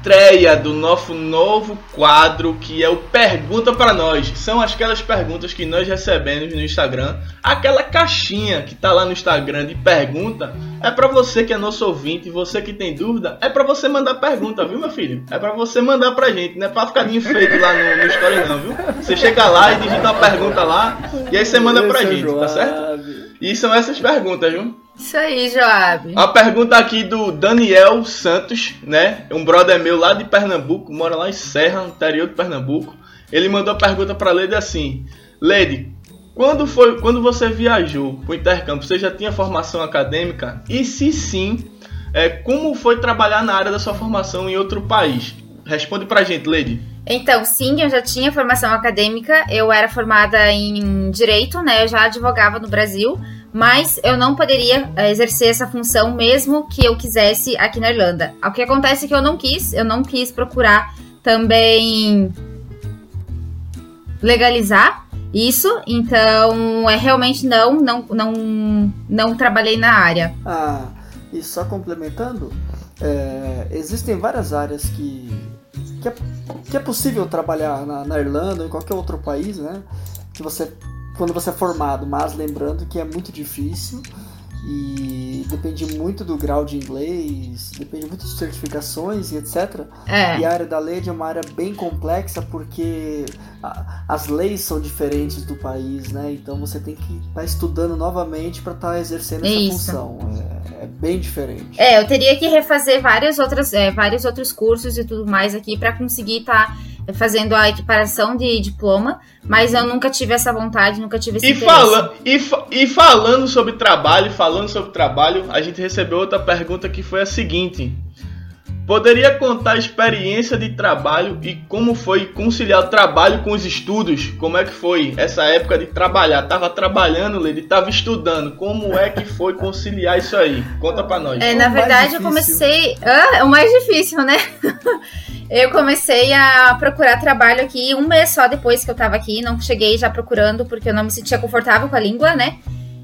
estreia do nosso novo quadro que é o Pergunta para Nós. São aquelas perguntas que nós recebemos no Instagram. Aquela caixinha que tá lá no Instagram de pergunta é para você que é nosso ouvinte, você que tem dúvida, é para você mandar pergunta, viu, meu filho? É para você mandar pra gente, não é pra ficar de enfeite lá no, no story não, viu? Você chega lá e digita uma pergunta lá e aí você manda pra é gente, tá certo? E são essas perguntas, viu? Isso aí, Joab. A pergunta aqui do Daniel Santos, né? Um brother meu lá de Pernambuco, mora lá em Serra, no interior de Pernambuco. Ele mandou a pergunta pra Lady assim: Lady, quando foi, quando você viajou pro intercâmbio, você já tinha formação acadêmica? E se sim, é, como foi trabalhar na área da sua formação em outro país? Responde pra gente, Lady. Então, sim, eu já tinha formação acadêmica, eu era formada em direito, né? Eu já advogava no Brasil, mas eu não poderia eh, exercer essa função mesmo que eu quisesse aqui na Irlanda. O que acontece é que eu não quis, eu não quis procurar também legalizar isso, então é realmente não, não, não, não trabalhei na área. Ah, e só complementando, é, existem várias áreas que que é, que é possível trabalhar na, na Irlanda ou em qualquer outro país, né? Que você quando você é formado, mas lembrando que é muito difícil e depende muito do grau de inglês, depende muito de certificações e etc. É. E a área da lei é uma área bem complexa porque a, as leis são diferentes do país, né? Então você tem que estar tá estudando novamente para estar tá exercendo essa Isso. função. É, é, bem diferente. É, eu teria que refazer várias outras, é, vários outros cursos e tudo mais aqui para conseguir estar tá fazendo a equiparação de diploma, mas eu nunca tive essa vontade, nunca tive esse E, interesse. fala, e, fa- e falando sobre trabalho, falando sobre trabalho, a gente recebeu outra pergunta que foi a seguinte: Poderia contar a experiência de trabalho e como foi conciliar o trabalho com os estudos? Como é que foi essa época de trabalhar? Tava trabalhando, Lady, tava estudando. Como é que foi conciliar isso aí? Conta pra nós. É, o na verdade, eu comecei. Ah, é o mais difícil, né? eu comecei a procurar trabalho aqui um mês só depois que eu tava aqui. Não cheguei já procurando porque eu não me sentia confortável com a língua, né?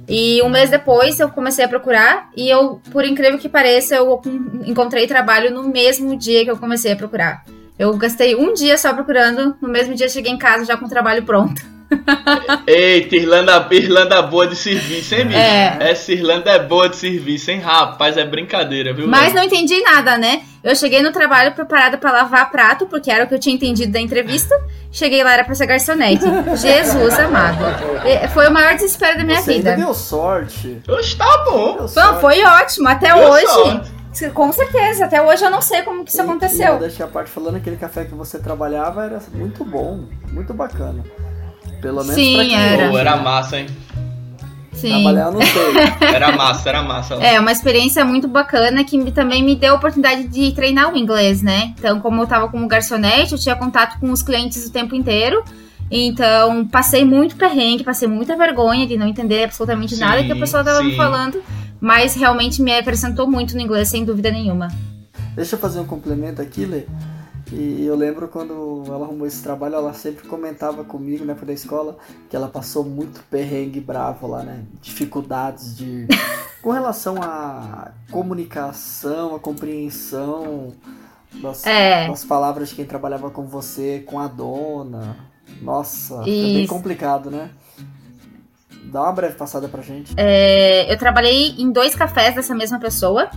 E um mês depois eu comecei a procurar e eu, por incrível que pareça, eu encontrei trabalho no mesmo dia que eu comecei a procurar. Eu gastei um dia só procurando, no mesmo dia cheguei em casa já com o trabalho pronto. Eita, Irlanda, Irlanda boa de serviço, hein, bicho? É. Essa Irlanda é boa de serviço, hein? Rapaz, é brincadeira, viu? Mas velho? não entendi nada, né? Eu cheguei no trabalho preparada pra lavar prato, porque era o que eu tinha entendido da entrevista. Cheguei lá, era pra ser garçonete. Jesus amado. Foi o maior desespero da minha você vida. ainda deu sorte. Oxe, tá bom. Deu Não, sorte. foi ótimo. Até Deu hoje. sorte. Com certeza. Até hoje eu não sei como que isso E- E aconteceu. deixei a parte falando aquele café que você trabalhava era muito bom, muito bacana. Pelo menos Sim, pra quem era. era massa, hein? Sim. Trabalhar eu não sei. Era massa, era massa. É, uma experiência muito bacana que me- também me deu a oportunidade de treinar o inglês, né? Então, como eu tava como garçonete, eu tinha contato com os clientes o tempo inteiro. Então, passei muito perrengue, passei muita vergonha de não entender absolutamente Sim, nada que a pessoa tava me sim. falando. Mas realmente me acrescentou muito no inglês, sem dúvida nenhuma. Deixa eu fazer um complemento aqui, Lê. E eu lembro quando ela arrumou esse trabalho, ela sempre comentava comigo, né, da escola, que ela passou muito perrengue bravo lá, né? Dificuldades de. com relação à comunicação, à compreensão das, É. das palavras de quem trabalhava com você, com a dona. Nossa, foi bem complicado, né? Dá uma breve passada pra gente. É, eu trabalhei em dois cafés dessa mesma pessoa.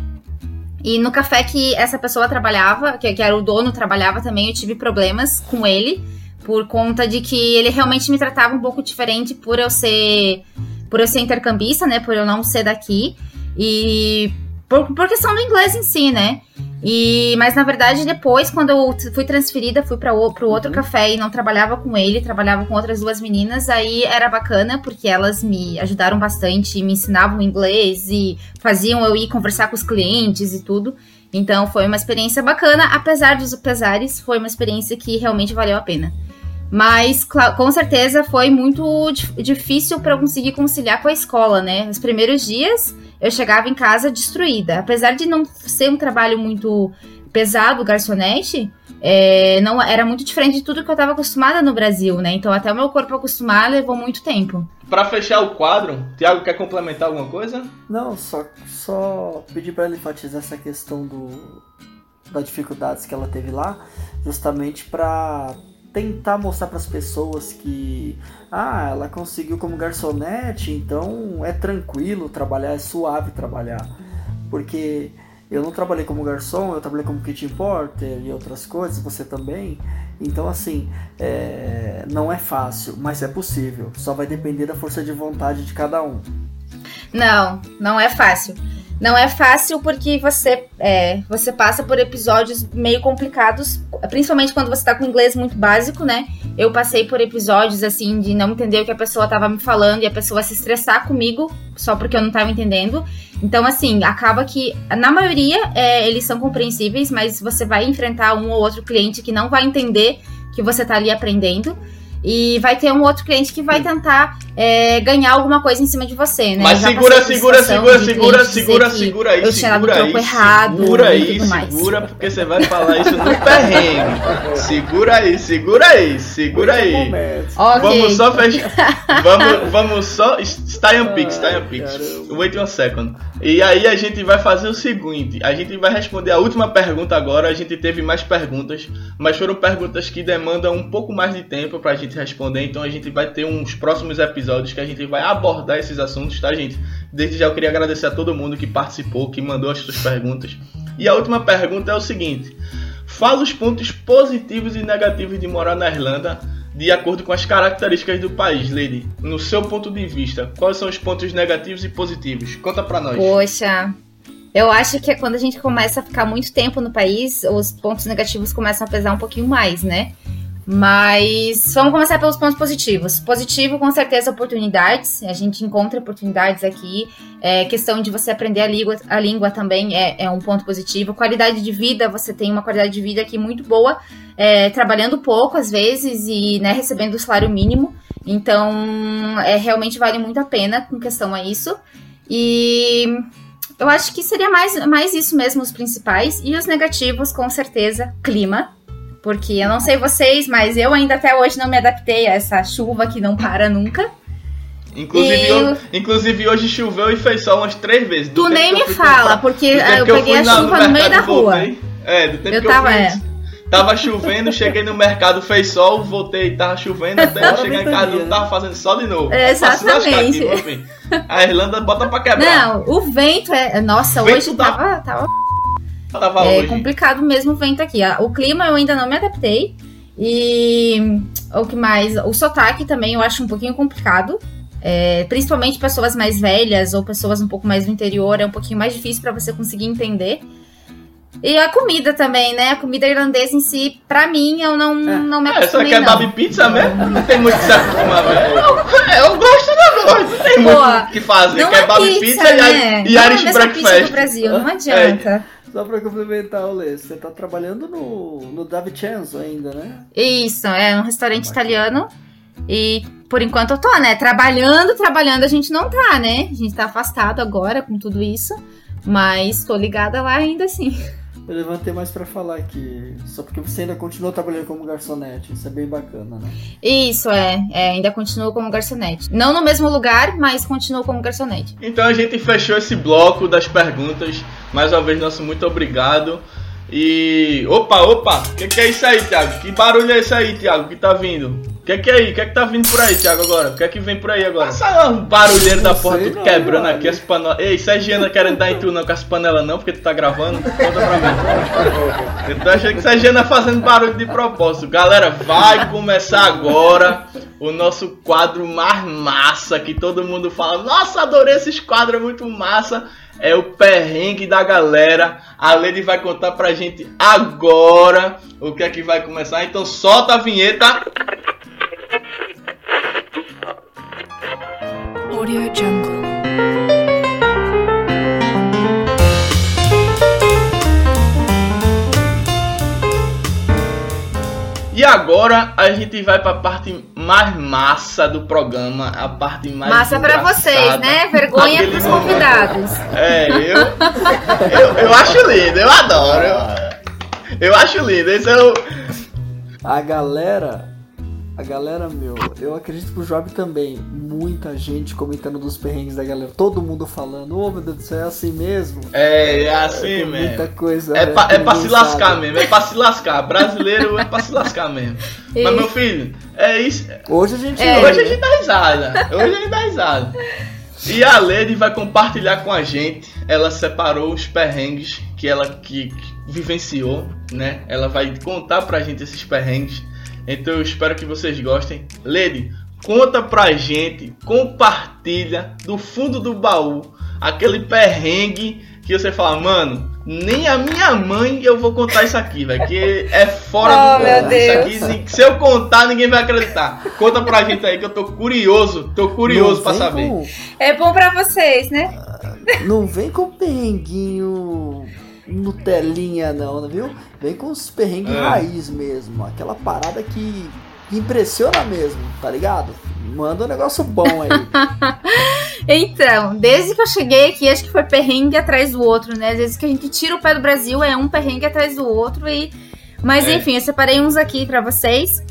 E no café que essa pessoa trabalhava, que, que era o dono, trabalhava também, eu tive problemas com ele. Por conta de que ele realmente me tratava um pouco diferente por eu ser. Por eu ser intercambista, né? Por eu não ser daqui. E. Por, por questão do inglês em si, né? E, mas na verdade, depois, quando eu fui transferida, fui para o outro Uhum. café e não trabalhava com ele, trabalhava com outras duas meninas, aí era bacana, porque elas me ajudaram bastante, me ensinavam inglês e faziam eu ir conversar com os clientes e tudo. Então foi uma experiência bacana, apesar dos pesares, foi uma experiência que realmente valeu a pena. Mas com certeza foi muito dif- difícil para eu conseguir conciliar com a escola, né? Os primeiros dias eu chegava em casa destruída. Apesar de não ser um trabalho muito pesado, garçonete, é, não era muito diferente de tudo que eu estava acostumada no Brasil, né? Então até o meu corpo acostumar levou muito tempo. Pra fechar o quadro, Thiago quer complementar alguma coisa? Não, só, só pedir para ela enfatizar essa questão do, das dificuldades que ela teve lá, justamente para tentar mostrar para as pessoas que ah, ela conseguiu como garçonete, então é tranquilo trabalhar, é suave trabalhar. Porque eu não trabalhei como garçom, eu trabalhei como kitchen porter e outras coisas, você também. Então, assim, é, não é fácil, mas é possível. Só vai depender da força de vontade de cada um. Não, não é fácil. Não é fácil porque você, é, você passa por episódios meio complicados, principalmente quando você tá com inglês muito básico, né? Eu passei por episódios assim de não entender o que a pessoa tava me falando e a pessoa se estressar comigo só porque eu não tava entendendo. Então, assim, acaba que, na maioria, é, eles são compreensíveis, mas você vai enfrentar um ou outro cliente que não vai entender que você tá ali aprendendo. E vai ter um outro cliente que vai tentar é, ganhar alguma coisa em cima de você, né? Mas segura, segura, segura, segura, segura, segura aí, eu tinha segura dado aí, troco errado segura aí, segura, porque você vai falar isso no perrengue. Segura aí, segura aí, segura aí. Momento. Ok. Vamos só fechar. vamos, vamos só. Stay on Pix, stay on Pix. Wait one second. E aí a gente vai fazer o seguinte: a gente vai responder a última pergunta agora. A gente teve mais perguntas, mas foram perguntas que demandam um pouco mais de tempo pra gente responder. Então a gente vai ter uns próximos episódios que a gente vai abordar esses assuntos, tá, gente? Desde já eu queria agradecer a todo mundo que participou, que mandou as suas perguntas. E a última pergunta é o seguinte: fala os pontos positivos e negativos de morar na Irlanda de acordo com as características do país, Lady. No seu ponto de vista, quais são os pontos negativos e positivos? Conta pra nós. Poxa, eu acho que é quando a gente começa a ficar muito tempo no país, os pontos negativos começam a pesar um pouquinho mais, né? Mas vamos começar pelos pontos positivos. Positivo, com certeza, oportunidades. A gente encontra oportunidades aqui. É, questão de você aprender a língua, a língua também é, é um ponto positivo. Qualidade de vida, você tem uma qualidade de vida aqui muito boa, é, trabalhando pouco às vezes e né, recebendo o salário mínimo. Então, é, realmente vale muito a pena com questão a isso. E eu acho que seria mais, mais isso mesmo, os principais. E os negativos, com certeza, clima. Porque eu não sei vocês, mas eu ainda até hoje não me adaptei a essa chuva que não para nunca. Inclusive, E- ho- inclusive hoje choveu e fez sol umas três vezes. Do Tu nem eu me fala, comprar- porque ah, eu peguei a chuva no meio mercado da rua. voltei. É, do tempo Eu que tava, eu é. fui. Tava chovendo, cheguei no mercado, fez sol, voltei, tava chovendo, até eu chegar em casa, né? tava fazendo sol de novo. É, exatamente. aqui. A Irlanda bota pra quebrar. Não, o vento é. Nossa, Vento hoje tá- tava, tava Tava é hoje. complicado mesmo o vento aqui. O clima eu ainda não me adaptei. E o que mais? O sotaque também eu acho um pouquinho complicado. É, principalmente pessoas mais velhas ou pessoas um pouco mais do interior, é um pouquinho mais difícil para você conseguir entender. E a comida também, né? A comida irlandesa em si, pra mim, eu não, não me É, só acostumei, é não. kebab pizza mesmo? Não tem muito que se acostumar, velho. Eu, eu gosto, eu gosto. Não tem muito Boa. o que fazer. Não Kebab é pizza, pizza, e, né? e não é a Irish mesma pizza do. Brasil, não adianta. Só pra complementar o Lê, você tá trabalhando no, no Davicenzo ainda, né? Isso, é um restaurante italiano. E por enquanto eu tô, né? Trabalhando, trabalhando, a gente não tá, né? A gente tá afastado agora com tudo isso. Mas tô ligada lá ainda assim. Eu levantei mais pra falar aqui, só porque você ainda continua trabalhando como garçonete, isso é bem bacana, né? Isso, é. é ainda continuo como garçonete. Não no mesmo lugar, mas continuo como garçonete. Então a gente fechou esse bloco das perguntas. Mais uma vez, nosso muito obrigado. E. Opa, opa! O que, que é isso aí, Thiago? Que barulho é esse aí, Thiago? Que tá vindo? O que, que é aí? O que, que tá vindo por aí, Thiago, agora? O que é que vem por aí agora? Essa um barulheiro da Não porra, sei tudo não, quebrando mano. aqui as panelas. Ei, isso é Giana querendo dar em tu não com as panelas, não, porque tu tá gravando? Conta pra mim. Eu tô achando que isso é Giana fazendo barulho de propósito. Galera, vai começar agora o nosso quadro mais massa, que todo mundo fala, nossa, adorei esses quadros, é muito massa. É o perrengue da galera. A Lady vai contar pra gente agora o que é que vai começar. Então solta a vinheta. Audio Jungle. E agora a gente vai pra parte mais massa do programa, a parte mais Massa pra engraçada. vocês, né? Vergonha pros momento. convidados. É, eu, eu eu acho lindo, eu adoro. Eu, eu acho lindo. Esse é o A galera, a galera, meu, eu acredito que o Job também, muita gente comentando dos perrengues da galera, todo mundo falando, ô meu Deus do céu, é assim mesmo? é, é assim Tem mesmo. muita coisa. É né, pra, que é pra se lascar sabe. mesmo, é pra se lascar. Brasileiro é pra se lascar mesmo. Mas meu filho, é isso. Hoje a gente É. ri, Hoje a gente dá risada. Hoje a gente dá risada. E a Lady vai compartilhar com a gente. Ela separou os perrengues que ela que, que vivenciou, né? Ela vai contar pra gente esses perrengues. Então eu espero que vocês gostem. Lady, conta pra gente, compartilha do fundo do baú aquele perrengue que você fala, mano, nem a minha mãe eu vou contar isso aqui, velho, que é fora Oh, do meu. Deus. Isso aqui, se eu contar, ninguém vai acreditar. Conta pra gente aí que eu tô curioso, tô curioso vem saber. com- É bom pra vocês, né? não vem com perrenguinho Nutelinha não, viu? Vem com os perrengues É. raiz mesmo, aquela parada que impressiona mesmo, tá ligado? Manda um negócio bom aí. então, desde que eu cheguei aqui, acho que foi perrengue atrás do outro, né? Às vezes que a gente tira o pé do Brasil, é um perrengue atrás do outro e. Mas É. enfim, eu separei uns aqui pra vocês.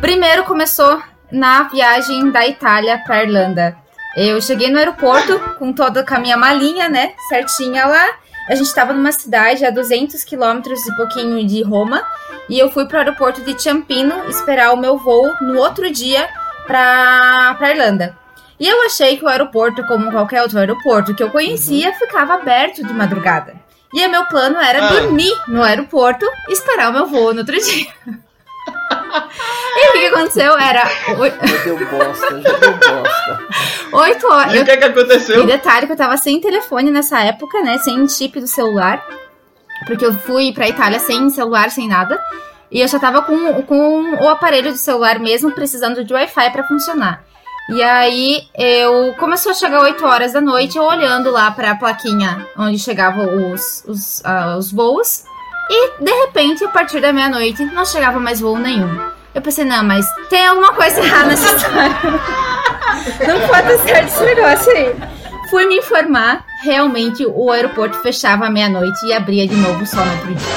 Primeiro começou na viagem da Itália pra Irlanda. Eu cheguei no aeroporto com toda a minha malinha, né? Certinha lá. A gente tava numa cidade a 200 quilômetros e pouquinho de Roma. E eu fui pro aeroporto de Ciampino esperar o meu voo no outro dia pra, pra Irlanda. E eu achei que o aeroporto, como qualquer outro aeroporto que eu conhecia, ficava aberto de madrugada. E o meu plano era Ah. dormir no aeroporto e esperar o meu voo no outro dia. E o que aconteceu? Era Já deu bosta, já deu bosta. oito horas. E Eu o que é que e aconteceu? detalhe que eu tava sem telefone nessa época, né? Sem chip do celular. Porque eu fui pra Itália sem celular, sem nada. E eu só tava com, com o aparelho do celular mesmo, precisando de Wi-Fi pra funcionar. E aí eu começou a chegar 8 horas da noite, eu olhando lá pra plaquinha onde chegavam os, os, ah, os voos. E de repente, a partir da meia-noite, não chegava mais voo nenhum. Eu pensei, não, mas tem alguma coisa errada nessa história. não pode certo esse negócio aí. Fui me informar, realmente o aeroporto fechava à meia-noite e abria de novo só no outro dia.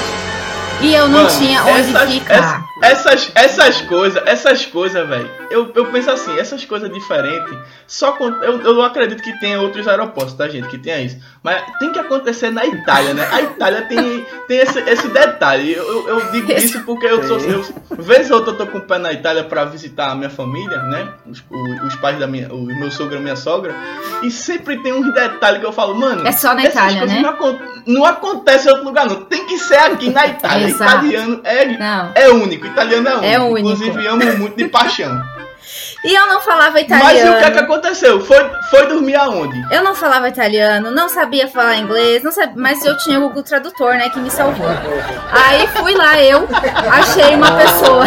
E eu não Mano, tinha onde essas- ficar. Essas, essas coisas, essas coisas, velho. Eu, eu penso assim, essas coisas diferentes. Só com, eu, eu não acredito que tenha outros aeroportos, tá, gente? Que tenha isso. Mas tem que acontecer na Itália, né? A Itália tem, tem esse, esse detalhe. Eu, eu, digo isso porque eu sou. Eu, vez ou outra eu tô com o pé na Itália pra visitar a minha família, né? Os, o- os pais da minha. O meu sogro e a minha sogra. E sempre tem uns detalhes que eu falo, mano. É só na Itália, né? Não, acon- não acontece em outro lugar, não. Tem que ser aqui na Itália. Exato. Italiano é Não. é único, italiano é único. É único. Inclusive, amo muito de paixão. E eu não falava italiano. Mas e o que é que aconteceu? Foi, foi dormir aonde? Eu não falava italiano, não sabia falar inglês, não sabia, mas eu tinha o Google Tradutor, né, que me salvou. Aí fui lá eu, achei uma pessoa,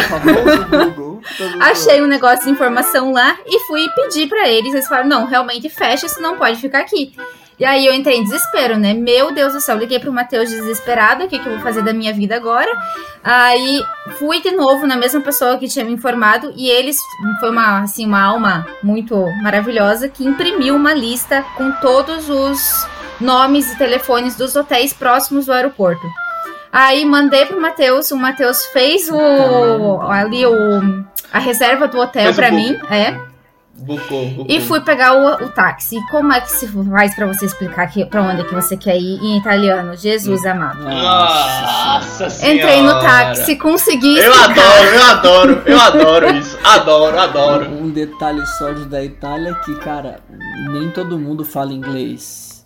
Google. todo achei um negócio de informação lá e fui pedir pra eles. Eles falaram: "Não, realmente fecha, isso não pode ficar aqui". E aí eu entrei em desespero, né? Meu Deus do céu, liguei pro Matheus desesperado, o que, que eu vou fazer da minha vida agora? Aí fui de novo na mesma pessoa que tinha me informado e eles foi uma assim uma alma muito maravilhosa que imprimiu uma lista com todos os nomes e telefones dos hotéis próximos do aeroporto. Aí mandei pro Matheus, o Matheus fez o ali o a reserva do hotel book. mim, é. Bucou, bucou. E fui pegar o, o táxi. Como é que se faz pra você explicar que, pra onde é que você quer ir em italiano? Jesus amado. Nossa senhora. Entrei no táxi, consegui Eu explicar. adoro, eu adoro, eu adoro isso. Adoro, adoro. Um detalhe só de da Itália é que, cara, nem todo mundo fala inglês.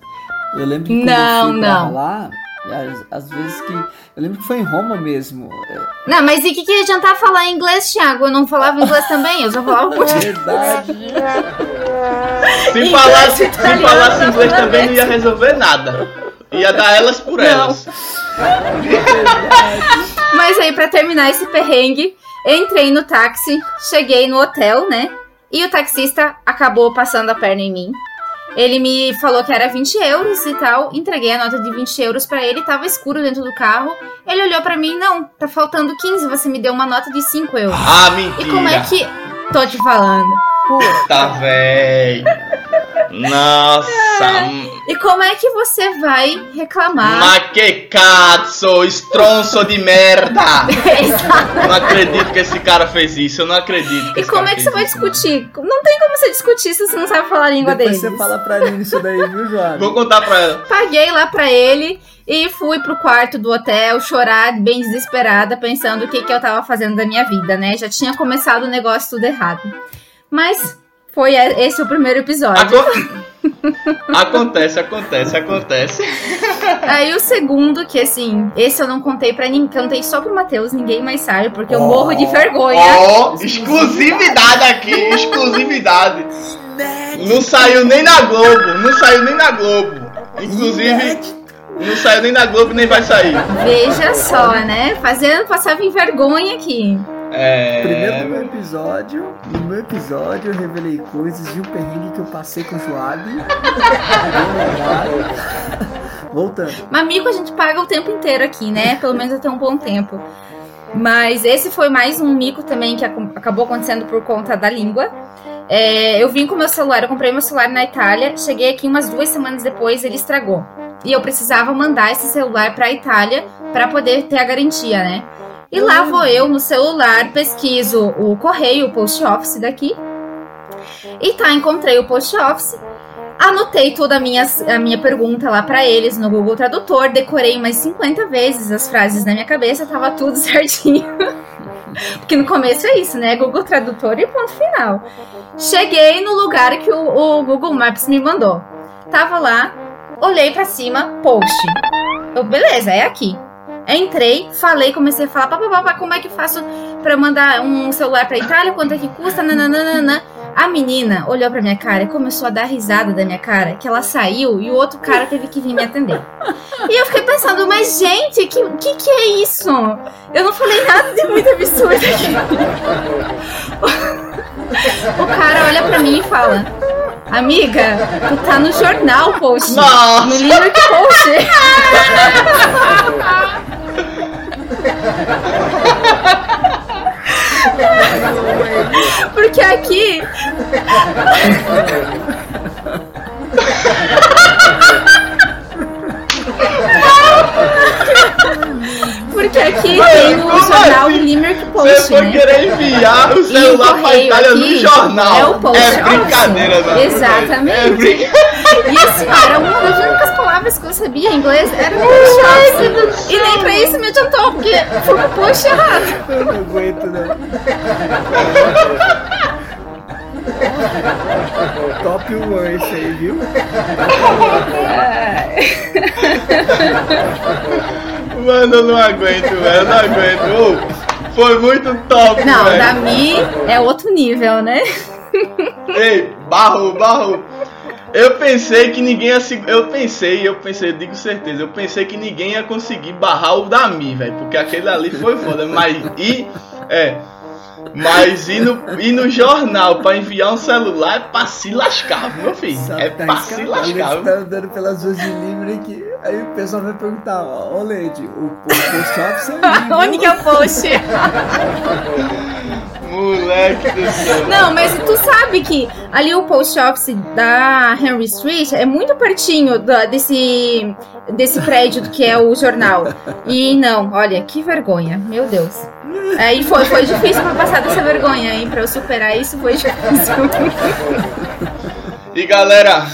Eu lembro que quando Não, eu fui pra não. lá, às, às vezes que. Eu lembro que foi em Roma mesmo. É Não, mas e o que, que ia adiantar falar inglês, Thiago? Eu não falava inglês também, eu só falava português. verdade. Se Inglês, falasse, se falasse inglês também não ia resolver nada. Ia dar elas por Não. elas. Mas aí, pra terminar esse perrengue, entrei no táxi, cheguei no hotel, né? E o taxista acabou passando a perna em mim. Ele me falou que era 20 euros e tal. Entreguei a nota de 20 euros pra ele, tava escuro dentro do carro. Ele olhou pra mim, não, tá faltando 15, você me deu uma nota de 5 euros. Ah, E mentira. como é que. Tô te falando. Tá, véi. Nossa. E como é que você vai reclamar? Ma que cazzo, estronço de merda. Eu não acredito que esse cara fez isso. Eu não acredito. Que E como é que você vai isso. discutir? Não tem como você discutir se você não sabe falar a língua Depois deles. você fala pra mim isso daí, viu, João? Vou contar pra ela. Paguei lá pra ele e fui pro quarto do hotel chorar bem desesperada, pensando o que, que eu tava fazendo da minha vida, né? Já tinha começado o negócio tudo errado. Mas foi esse o primeiro episódio. Aco- acontece, acontece, acontece. Aí o segundo, que assim, esse eu não contei pra ninguém, contei só pro Matheus, ninguém mais sabe, porque eu morro de vergonha. Ó, exclusividade aqui, exclusividade. Não saiu nem na Globo, não saiu nem na Globo. Inclusive, não saiu nem na Globo nem vai sair. Veja só, né? Fazendo passar vergonha aqui. É. Primeiro no meu episódio, no meu episódio eu revelei coisas de um perrengue que eu passei com o Joab. Voltando. Mas mico a gente paga o tempo inteiro aqui, né? Pelo menos até um bom tempo. Mas esse foi mais um mico também que acabou acontecendo por conta da língua. É, eu vim com meu celular, eu comprei meu celular na Itália, cheguei aqui umas duas semanas depois, ele estragou. E eu precisava mandar esse celular para a Itália para poder ter a garantia, né? E lá vou eu no celular, pesquiso o correio, o post office daqui. E tá, encontrei o post office. Anotei toda a minha, a minha pergunta lá para eles no Google Tradutor, decorei umas 50 vezes as frases na minha cabeça, tava tudo certinho. Porque no começo é isso, né? Google Tradutor e ponto final. Cheguei no lugar que o, o Google Maps me mandou. Tava lá, olhei para cima, post. Eu, beleza, é aqui. Entrei, falei, comecei a falar, papapá, como é que faço para mandar um celular para Itália? Quanto é que custa? Nananana. A menina olhou pra minha cara e começou a dar risada da minha cara, que ela saiu e o outro cara teve que vir me atender. E eu fiquei pensando, mas gente, que que, que é isso? Eu não falei nada de muito absurdo aqui. O cara olha pra mim e fala: Amiga, tu tá no jornal, post. Nossa. No livro post. Porque aqui. Porque aqui tem o jornal assim? Limerick Post. Você foi né? querer enviar o celular pra Itália no jornal. É o post. É brincadeira, não. Exatamente. É brincadeira. E assim, era uma das únicas palavras que eu sabia em inglês, era no post office. E nem pra isso me adiantou, porque foi no post errado. Eu não aguento, não. Top 1 esse aí, viu? Mano, eu não aguento, velho. Eu não aguento. Foi muito top, Não, velho. da Mi é outro nível, né? Ei, barro, barro. Eu pensei que ninguém ia se... Eu pensei, eu pensei, eu digo certeza, eu pensei que ninguém ia conseguir barrar o da Mi, velho. Porque aquele ali foi foda. Mas e. É. Mas ir no, ir no jornal pra enviar um celular é pra se lascar, meu filho. Sabe, É tá pra se. Você lascar. tá andando pelas ruas de Limerick, aí o pessoal vai perguntar, ó, ô Lady, o, o é ali, viu? Onde que é o post? Moleque do céu. Não, mas tu sabe que ali o post office da Henry Street é muito pertinho da- desse, desse prédio que é o jornal. E não, olha, que vergonha, meu Deus. Aí foi, foi difícil pra passar dessa vergonha, hein? Pra eu superar isso foi difícil. E galera,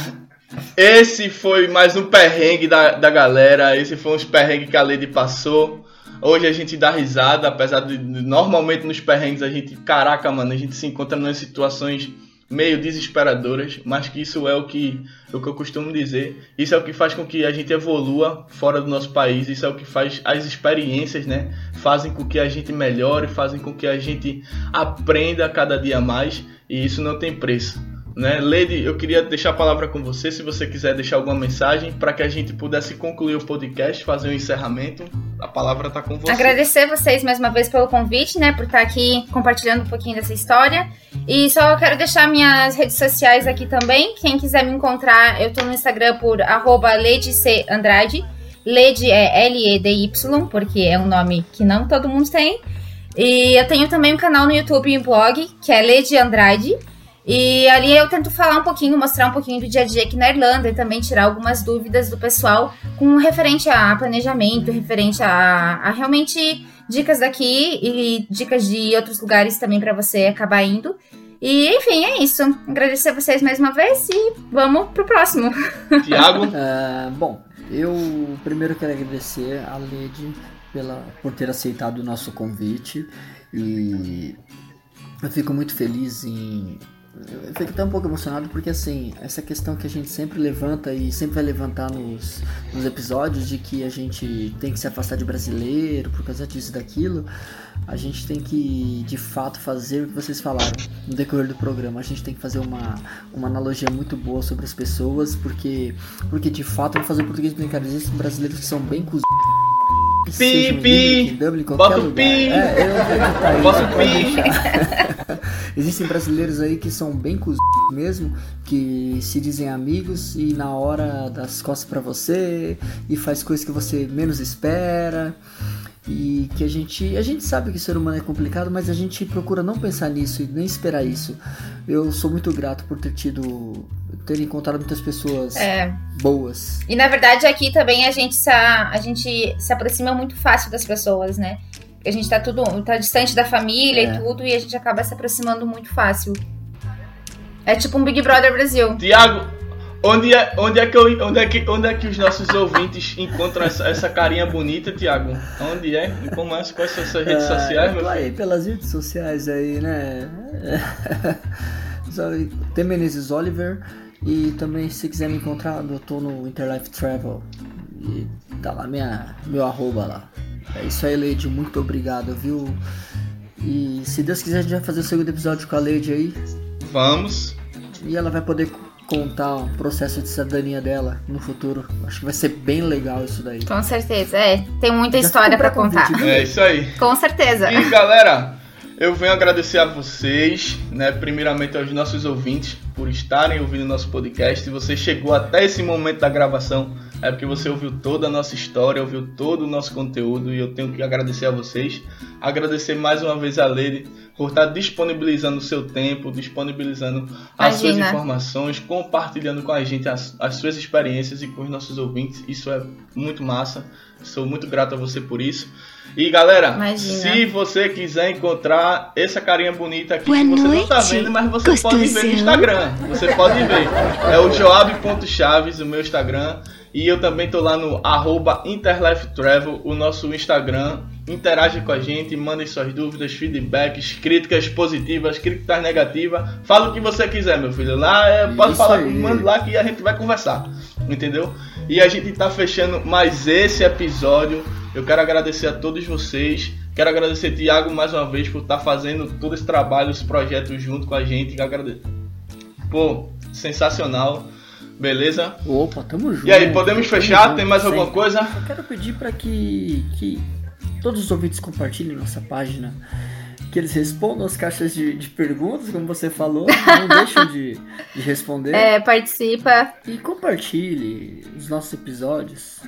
esse foi mais um perrengue da, da galera. Esse foi uns perrengues que a Lady passou. Hoje a gente dá risada, apesar de normalmente nos perrengues a gente, caraca, mano, a gente se encontra nas situações meio desesperadoras, mas que isso é o que, o que eu costumo dizer. Isso é o que faz com que a gente evolua fora do nosso país, isso é o que faz as experiências, né? Fazem com que a gente melhore, fazem com que a gente aprenda cada dia mais, e isso não tem preço. Né? Lady, eu queria deixar a palavra com você, se você quiser deixar alguma mensagem para que a gente pudesse concluir o podcast, fazer um encerramento. A palavra tá com você. Agradecer vocês mais uma vez pelo convite, né? Por estar aqui compartilhando um pouquinho dessa história. E só quero deixar minhas redes sociais aqui também. Quem quiser me encontrar, eu tô no Instagram por arroba Andrade. Lady é L-E-D-Y, porque é um nome que não todo mundo tem. E eu tenho também um canal no YouTube e um blog, que é Lady Andrade. E ali eu tento falar um pouquinho, mostrar um pouquinho do dia a dia aqui na Irlanda e também tirar algumas dúvidas do pessoal com referente a planejamento, referente a, a realmente dicas daqui e dicas de outros lugares também para você acabar indo. E enfim, é isso. Agradecer a vocês mais uma vez e vamos pro próximo. Tiago, Ah, bom, eu primeiro quero agradecer a Lady pela, por ter aceitado o nosso convite e eu fico muito feliz em. Eu fico até um pouco emocionado porque assim, essa questão que a gente sempre levanta e sempre vai levantar nos, nos episódios de que a gente tem que se afastar de brasileiro por causa disso e daquilo, a gente tem que de fato fazer o que vocês falaram no decorrer do programa. A gente tem que fazer uma, uma analogia muito boa sobre as pessoas, porque, porque de fato, vou fazer o português brincar, existem brasileiros que são bem cuz... Pi, pi. Dublin, Bota o pi. É, eu Bota o pi. Existem brasileiros aí que são bem cuz mesmo, que se dizem amigos e na hora das costas pra você e faz coisas que você menos espera. E que a gente a gente sabe que o ser humano é complicado, mas a gente procura não pensar nisso e nem esperar isso. Eu sou muito grato por ter tido ter encontrado muitas pessoas É. boas. E na verdade aqui também a gente, se, a gente se aproxima muito fácil das pessoas, né? A gente tá tudo tá distante da família É. e tudo, e a gente acaba se aproximando muito fácil. É tipo um Big Brother Brasil. Tiago, onde é, onde, é que eu- onde, é que, onde é que os nossos ouvintes encontram essa, essa carinha bonita, Tiago? Onde é? E como é? Quais são as suas redes Ah, sociais, eu meu aí filho? pelas redes sociais aí, né? Tem Menezes Oliver e também se quiser me encontrar, eu tô no Interlife Travel e tá lá minha, meu arroba lá. É isso aí, Lady, muito obrigado, viu? E se Deus quiser a gente vai fazer o segundo episódio com a Lady aí Vamos. e ela vai poder contar o processo de cidadania dela no futuro. Acho que vai ser bem legal isso daí. Com certeza. É, tem muita Já história pré-convite, contar. viu? É isso aí. Com certeza. E galera, eu venho agradecer a vocês, né? Primeiramente aos nossos ouvintes por estarem ouvindo nosso podcast. Se você chegou até esse momento da gravação, é porque você ouviu toda a nossa história, ouviu todo o nosso conteúdo e eu tenho que agradecer a vocês. Agradecer mais uma vez a Lady por estar disponibilizando o seu tempo, disponibilizando as suas Imagina. informações, compartilhando com a gente as, as suas experiências e com os nossos ouvintes. Isso é muito massa. Sou muito grato a você por isso. E galera, Imagina. se você quiser encontrar essa carinha bonita aqui Boa que você não tá noite, vendo, mas você pode ver no. Instagram. Você pode ver. É o joab.chaves, o meu Instagram. E eu também tô lá no arroba interlifetravel, o nosso Instagram. Interage com a gente, mandem suas dúvidas, feedbacks, críticas positivas, críticas negativas. Fala o que você quiser, meu filho. Lá é, pode Isso falar, aí. manda lá que a gente vai conversar. Entendeu? E a gente tá fechando mais esse episódio. Eu quero agradecer a todos vocês. Quero agradecer Tiago mais uma vez por estar fazendo todo esse trabalho, esse projeto junto com a gente. Pô, sensacional. Beleza? Opa, tamo junto. E aí, podemos fechar? junto Tem mais alguma coisa? Eu quero pedir para que, que todos os ouvintes compartilhem nossa página, que eles respondam as caixas de, de perguntas, como você falou, não deixam de, de responder. É, participa. E compartilhe os nossos episódios.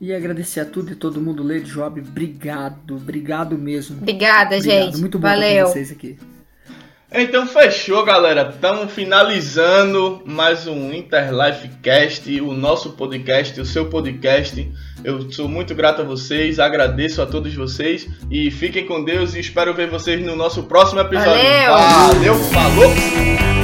E agradecer a tudo e todo mundo, Lady Job, obrigado, obrigado mesmo. Obrigada, Obrigado, gente. muito bom Valeu. com vocês aqui. Então fechou, galera. Estamos finalizando mais um Interlife Cast, o nosso podcast, o seu podcast. Eu sou muito grato a vocês, agradeço a todos vocês e fiquem com Deus e espero ver vocês no nosso próximo episódio. Valeu! Valeu falou!